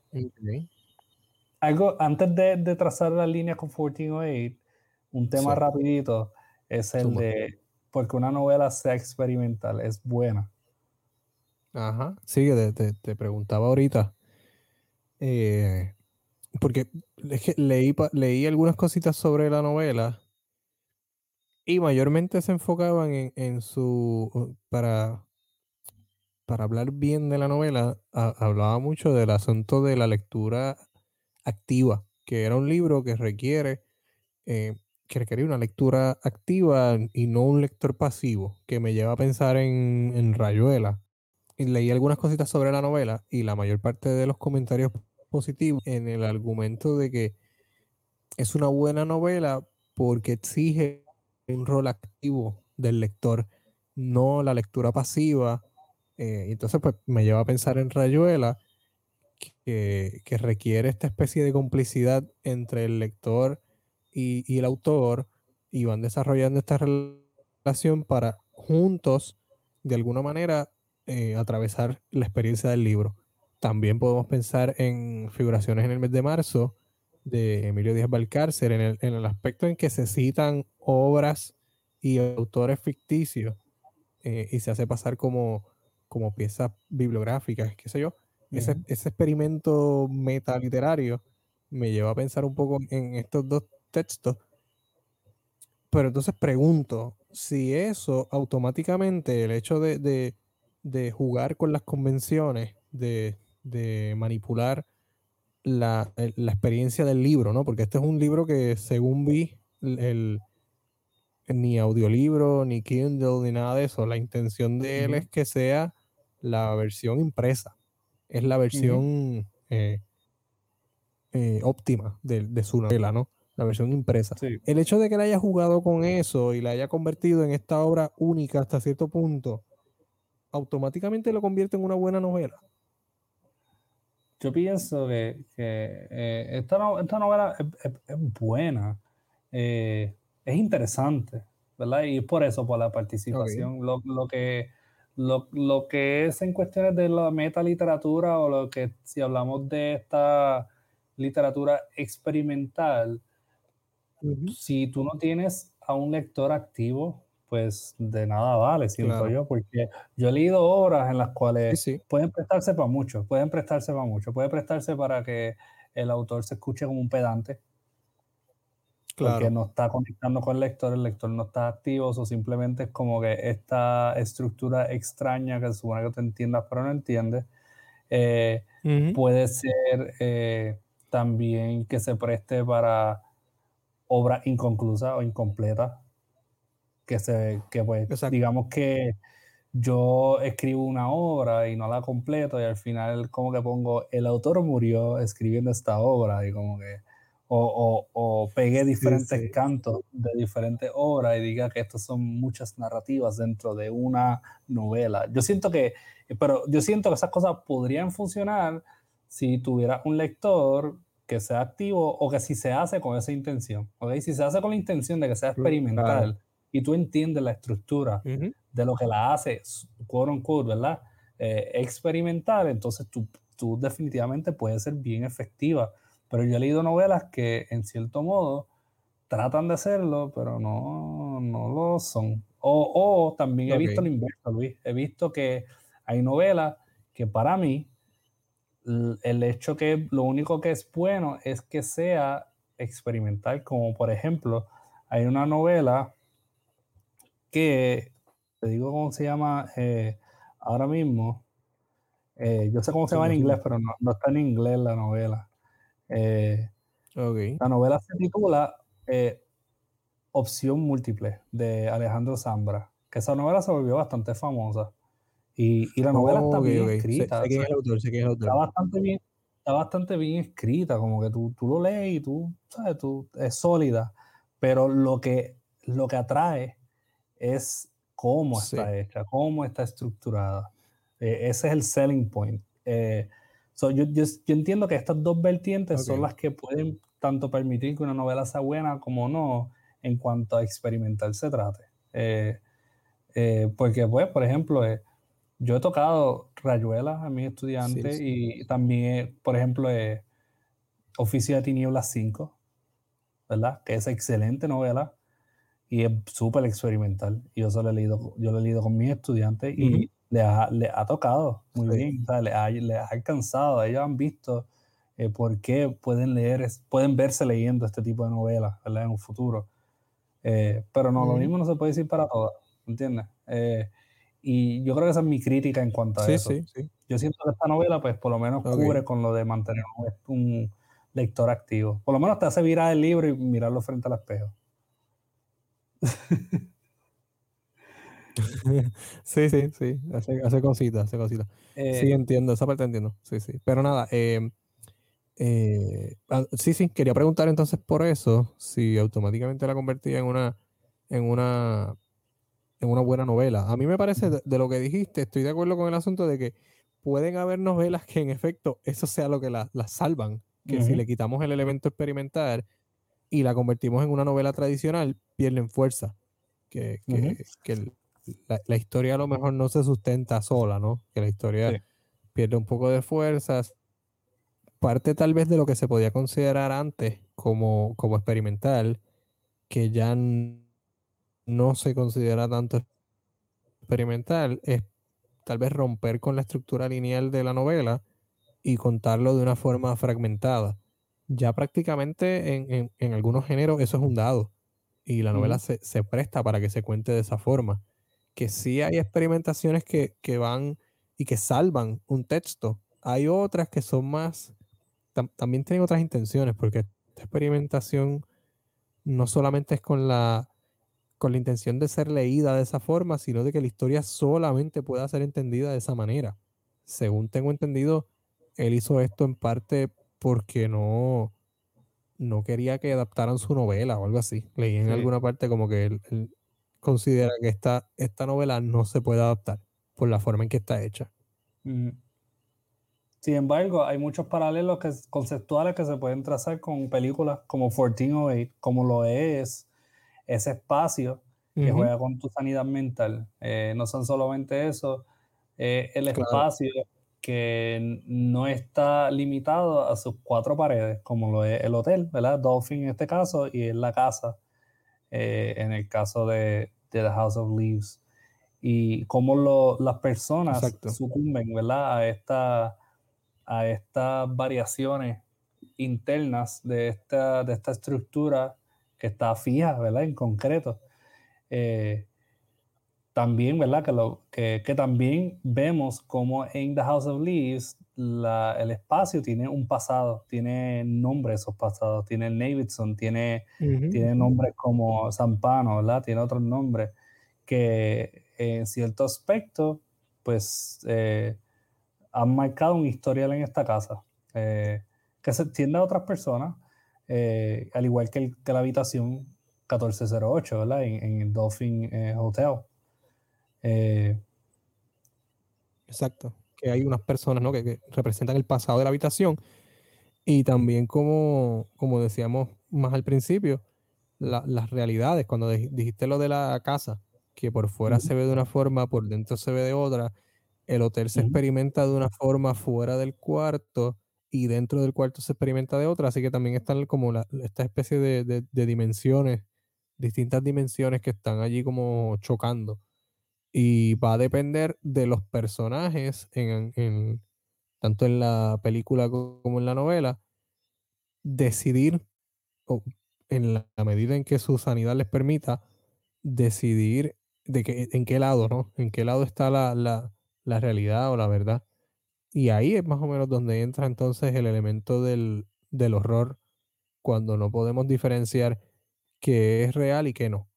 algo, antes de, trazar la línea con 1408, un tema rapidito es el de, porque una novela sea experimental, es buena. Ajá, sí, te, te, preguntaba ahorita, eh, porque leí, leí algunas cositas sobre la novela y mayormente se enfocaban en, su, para, para hablar bien de la novela, hablaba mucho del asunto de la lectura activa, que era un libro que requiere, eh, que requería una lectura activa y no un lector pasivo, que me lleva a pensar en, Rayuela. Y leí algunas cositas sobre la novela y la mayor parte de los comentarios positivos en el argumento de que es una buena novela porque exige un rol activo del lector, no la lectura pasiva. Eh, entonces, pues me lleva a pensar en Rayuela, que, requiere esta especie de complicidad entre el lector y, el autor, y van desarrollando esta relación para juntos, de alguna manera, eh, atravesar la experiencia del libro. También podemos pensar en figuraciones en el mes de marzo, de Emilio Díaz Balcárcer en el, en el aspecto en que se citan obras y autores ficticios eh, y se hace pasar como, como piezas bibliográficas, qué sé yo. ese, ese, experimento metaliterario me lleva a pensar un poco en estos dos textos, pero entonces pregunto, si eso automáticamente, el hecho de, jugar con las convenciones, de, manipular la, experiencia del libro, ¿no? Porque este es un libro que según vi, el, ni audiolibro, ni Kindle, ni nada de eso, la intención de él es que sea la versión impresa, es la versión eh, eh, óptima de su novela, ¿no? La versión impresa. El hecho de que él haya jugado con eso y la haya convertido en esta obra única hasta cierto punto, automáticamente lo convierte en una buena novela. Yo pienso que, eh, esta, novela es, buena, eh, es interesante, ¿verdad? Y por eso, por la participación, lo, que, lo, lo, que es en cuestiones de la metaliteratura o lo que si hablamos de esta literatura experimental, si tú no tienes a un lector activo, pues de nada vale, siento yo, porque yo he leído obras en las cuales pueden prestarse para mucho, pueden prestarse para mucho, puede prestarse para que el autor se escuche como un pedante, porque no está conectando con el lector, el lector no está activo, o simplemente es como que esta estructura extraña que se supone que te entiendas, pero no entiendes. Eh, puede ser eh, también que se preste para obra inconclusa o incompleta. Que se, que pues, digamos que yo escribo una obra y no la completo y al final como que pongo, el autor murió escribiendo esta obra y como que, o, o, pegué diferentes cantos de diferentes obras y diga que estas son muchas narrativas dentro de una novela. Yo siento que, pero yo siento que esas cosas podrían funcionar si tuviera un lector que sea activo o que si se hace con esa intención. ¿okay? Si se hace con la intención de que sea experimental y tú entiendes la estructura de lo que la hace, quote unquote, ¿verdad? Eh, experimental, entonces tú, tú definitivamente puedes ser bien efectiva. Pero yo he leído novelas que en cierto modo tratan de hacerlo, pero no, no lo son. O, o también he visto lo inverso, Luis. He visto que hay novelas que para mí el hecho que lo único que es bueno es que sea experimental, como por ejemplo, hay una novela que, te digo cómo se llama eh, ahora mismo, eh, yo sé cómo se llama en inglés, pero no, está en inglés la novela. Eh, la novela se titula Opción Múltiple de Alejandro Zambra, que esa novela se volvió bastante famosa. Y, la novela está bien escrita. Está bastante bien, está bastante bien escrita, como que tú, tú lo lees y tú, sabes, tú, es sólida. Pero lo que, lo que atrae es cómo está hecha, cómo está estructurada. Eh, ese es el selling point. Eh, yo, yo, entiendo que estas dos vertientes son las que pueden tanto permitir que una novela sea buena como no en cuanto a experimental se trate. Eh, porque, pues, por ejemplo, yo he tocado rayuelas a mis estudiantes y también, por ejemplo, eh, Oficio de Tinieblas 5, ¿verdad? Que es excelente novela y es súper experimental. Y yo solo he leído, yo lo he leído con mis estudiantes y le, ha, ha, tocado muy bien, le ha, ha, alcanzado, ellos han visto eh, por qué pueden leer, pueden verse leyendo este tipo de novelas, ¿verdad? En un futuro. Eh, pero no, lo mismo no se puede decir para todas, ¿entiendes? Y yo creo que esa es mi crítica en cuanto a eso. Yo siento que esta novela, pues, por lo menos cubre con lo de mantener un lector activo. Por lo menos te hace virar el libro y mirarlo frente al espejo. sí, sí, sí. Hace, hace cositas, hace cositas. sí, eh, entiendo, esa parte entiendo. Sí, sí. Pero nada, em, eh, ah, sí, sí, quería preguntar entonces por eso, si automáticamente la convertía en una, en una en una buena novela. A mí me parece, de, lo que dijiste, estoy de acuerdo con el asunto de que pueden haber novelas que en efecto eso sea lo que las salvan, que si le quitamos el elemento experimental y la convertimos en una novela tradicional, pierden fuerza. Que, la, historia a lo mejor no se sustenta sola, ¿no? Que la historia pierde un poco de fuerzas. Parte tal vez de lo que se podía considerar antes como, como experimental, que ya no se considera tanto experimental es tal vez romper con la estructura lineal de la novela y contarlo de una forma fragmentada. Ya prácticamente en, algunos géneros eso es un dado. y la novela se, se, presta para que se cuente de esa forma. Que sí hay experimentaciones que, que van y que salvan un texto. Hay otras que son más, también tienen otras intenciones, porque esta experimentación no solamente es con la, con la intención de ser leída de esa forma, sino de que la historia solamente pueda ser entendida de esa manera. Según tengo entendido, él hizo esto en parte porque no, no quería que adaptaran su novela o algo así. Leí en alguna parte como que él, considera que esta, esta novela no se puede adaptar por la forma en que está hecha. Sin embargo, hay muchos paralelos que, conceptuales que se pueden trazar con películas como 1408, como lo es ese espacio que juega con tu sanidad mental. Eh, no son solamente eso, eh, el espacio que no está limitado a sus cuatro paredes, como lo es el hotel, ¿verdad? Dolphin en este caso, y es la casa, eh, en el caso de, The House of Leaves. Y cómo las personas sucumben, ¿verdad? A, esta, a estas variaciones internas de esta, de esta estructura que está fija, ¿verdad? En concreto. Eh, también, ¿verdad? Que, lo, que, que, también vemos como en The House of Leaves el espacio tiene un pasado, tiene nombres esos pasados, tiene Navidson, tiene, tiene nombres como Zampano, ¿verdad? Tiene otros nombres que en cierto aspecto, pues, eh, han marcado un historial en esta casa, eh, que se extiende a otras personas, eh, al igual que, que, la habitación 1408, ¿verdad? En, en el Dolphin Hotel. Eh, Exacto, que hay unas personas ¿no? que, representan el pasado de la habitación y también como, como decíamos más al principio, las realidades, cuando dijiste lo de la casa, que por fuera se ve de una forma, por dentro se ve de otra, el hotel se experimenta de una forma fuera del cuarto y dentro del cuarto se experimenta de otra, así que también están como esta especie de, dimensiones, distintas dimensiones que están allí como chocando. Y va a depender de los personajes, en, tanto en la película como en la novela, decidir, en la, medida en que su sanidad les permita, decidir de que, en qué lado, ¿no? En qué lado está la, la, realidad o la verdad. Y ahí es más o menos donde entra entonces el elemento del, del horror, cuando no podemos diferenciar qué es real y qué no.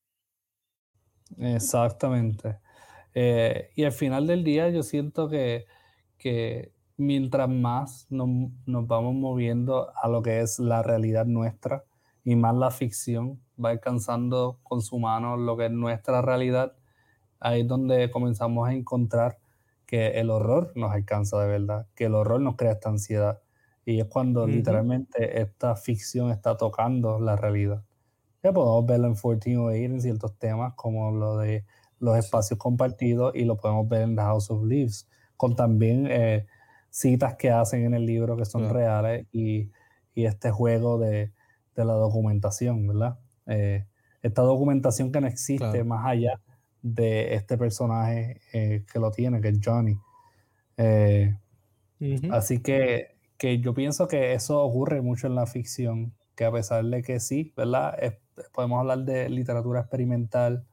Exactamente. Eh, y al final del día yo siento que, mientras más nos, vamos moviendo a lo que es la realidad nuestra y más la ficción va alcanzando con su mano lo que es nuestra realidad, ahí es donde comenzamos a encontrar que el horror nos alcanza de verdad, que el horror nos crea esta ansiedad. Y es cuando literalmente esta ficción está tocando la realidad. Ya podemos verlo en 1408 en ciertos temas como lo de los espacios compartidos y lo podemos ver en The House of Leaves, con también eh, citas que hacen en el libro que son reales y, este juego de, la documentación, ¿verdad? Eh, esta documentación que no existe más allá de este personaje eh, que lo tiene, que es Johnny. Así que, que, yo pienso que eso ocurre mucho en la ficción, que a pesar de que sí, ¿verdad? podemos hablar de literatura experimental,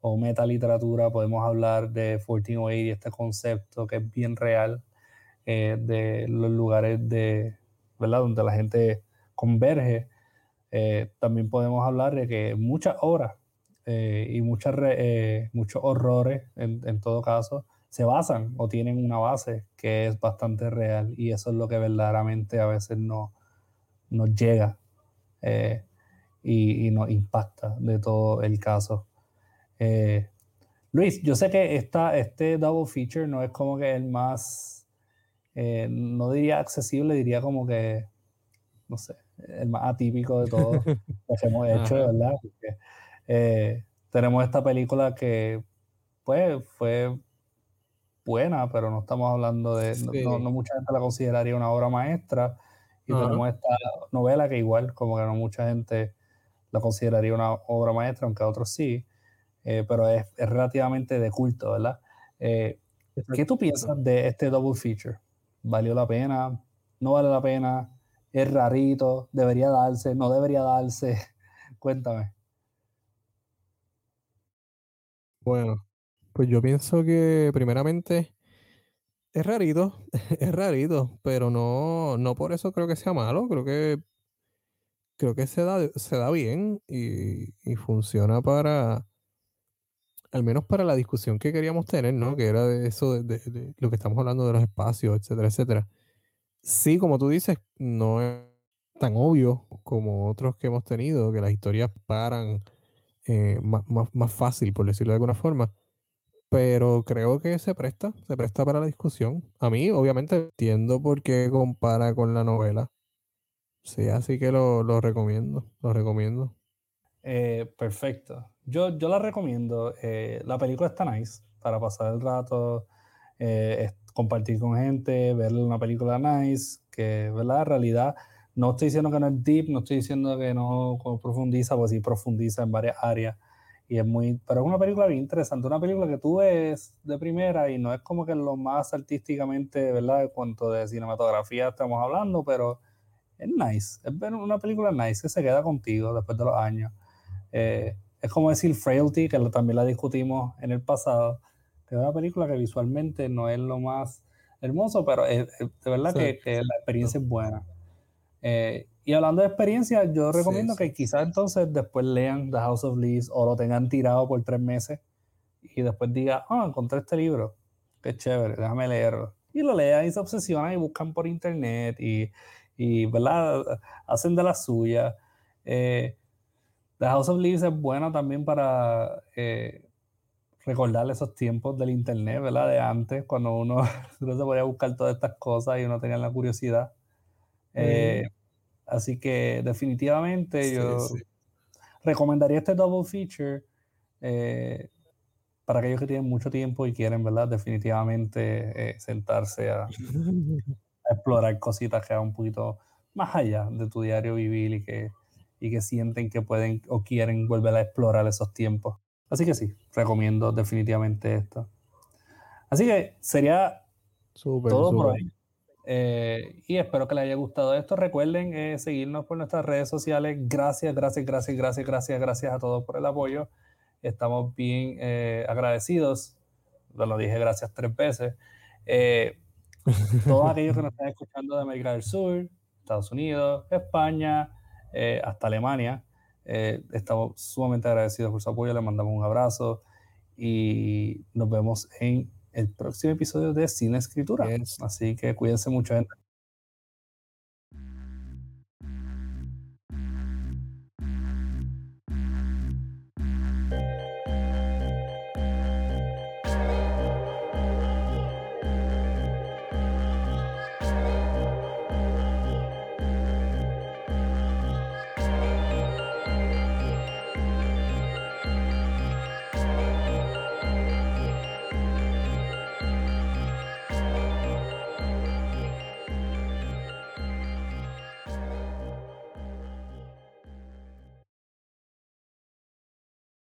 o metaliteratura, podemos hablar de 1408 y este concepto que es bien real eh, de los lugares de, ¿verdad? donde la gente converge. Eh, también podemos hablar de que muchas obras eh, y muchas muchos horrores, en, en, todo caso, se basan o tienen una base que es bastante real y eso es lo que verdaderamente a veces no, nos llega y, y nos impacta de todo el caso. Eh, Luis, yo sé que esta, este double feature no es como que el más, eh, no diría accesible, diría como que, no sé, el más atípico de todo que hemos hecho, ¿verdad? Eh, tenemos esta película que, pues, fue buena, pero no estamos hablando de, no, mucha gente la consideraría una obra maestra, y tenemos esta novela que igual, como que no mucha gente la consideraría una obra maestra, aunque otros sí. Eh, pero es, relativamente de culto, ¿verdad? Eh, ¿Qué tú piensas de este double feature? ¿Valió la pena? ¿No vale la pena? ¿Es rarito? ¿Debería darse? ¿No debería darse? Cuéntame. Bueno, pues yo pienso que primeramente es rarito, es rarito, pero no, no por eso creo que sea malo, creo que creo que se da, se da bien y, funciona para, al menos para la discusión que queríamos tener, ¿no? Que era de eso, de- de lo que estamos hablando de los espacios, etcétera, etcétera. Sí, como tú dices, no es tan obvio como otros que hemos tenido, que las historias paran eh, más, más, más fácil, por decirlo de alguna forma. Pero creo que se presta, se presta para la discusión. A mí, obviamente, entiendo por qué compara con la novela. Sí, así que lo, lo recomiendo, lo recomiendo. Eh, perfecto. Yo, yo la recomiendo. eh, la película está nice para pasar el rato, compartir con gente, ver una película nice, que, ¿verdad? En realidad, no estoy diciendo que no es deep, no estoy diciendo que no profundiza, pues sí profundiza en varias áreas. Y es muy, pero es una película bien interesante, una película que tú ves de primera y no es como que lo más artísticamente, ¿verdad? En cuanto de cinematografía estamos hablando, pero es nice. Es ver una película nice que se queda contigo después de los años. Eh, es como decir Frailty, que lo, también la discutimos en el pasado, que es una película que visualmente no es lo más hermoso, pero es, es de verdad que, que, la experiencia es buena. Eh, y hablando de experiencia, yo recomiendo sí, sí. que quizás entonces después lean The House of Leaves o lo tengan tirado por tres meses y después diga, ah, oh, encontré este libro, qué chévere, déjame leerlo. Y lo lean y se obsesionan y buscan por internet y, y ¿verdad? Hacen de la suya. Eh, The House of Leaves es buena también para eh, recordar esos tiempos del internet, ¿verdad? De antes, cuando uno, uno se podía buscar todas estas cosas y uno tenía la curiosidad. Eh, así que definitivamente Sí, yo sí. recomendaría este double feature eh, para aquellos que tienen mucho tiempo y quieren, ¿verdad? Definitivamente eh, sentarse a, a explorar cositas que van un poquito más allá de tu diario vivir y que, y que sienten que pueden o quieren volver a explorar esos tiempos. Así que sí, recomiendo definitivamente esto. Así que sería todo por hoy. Eh, y espero que les haya gustado esto. Recuerden eh, seguirnos por nuestras redes sociales. Gracias, gracias, gracias, gracias, gracias, gracias a todos por el apoyo. Estamos bien eh, agradecidos. Lo dije gracias tres veces. Eh, todos aquellos que nos están escuchando de América del Sur, Estados Unidos, España, eh, hasta Alemania, eh, estamos sumamente agradecidos por su apoyo. Les mandamos un abrazo y nos vemos en el próximo episodio de Cine Escritura. Yes. Así que cuídense mucho, gente.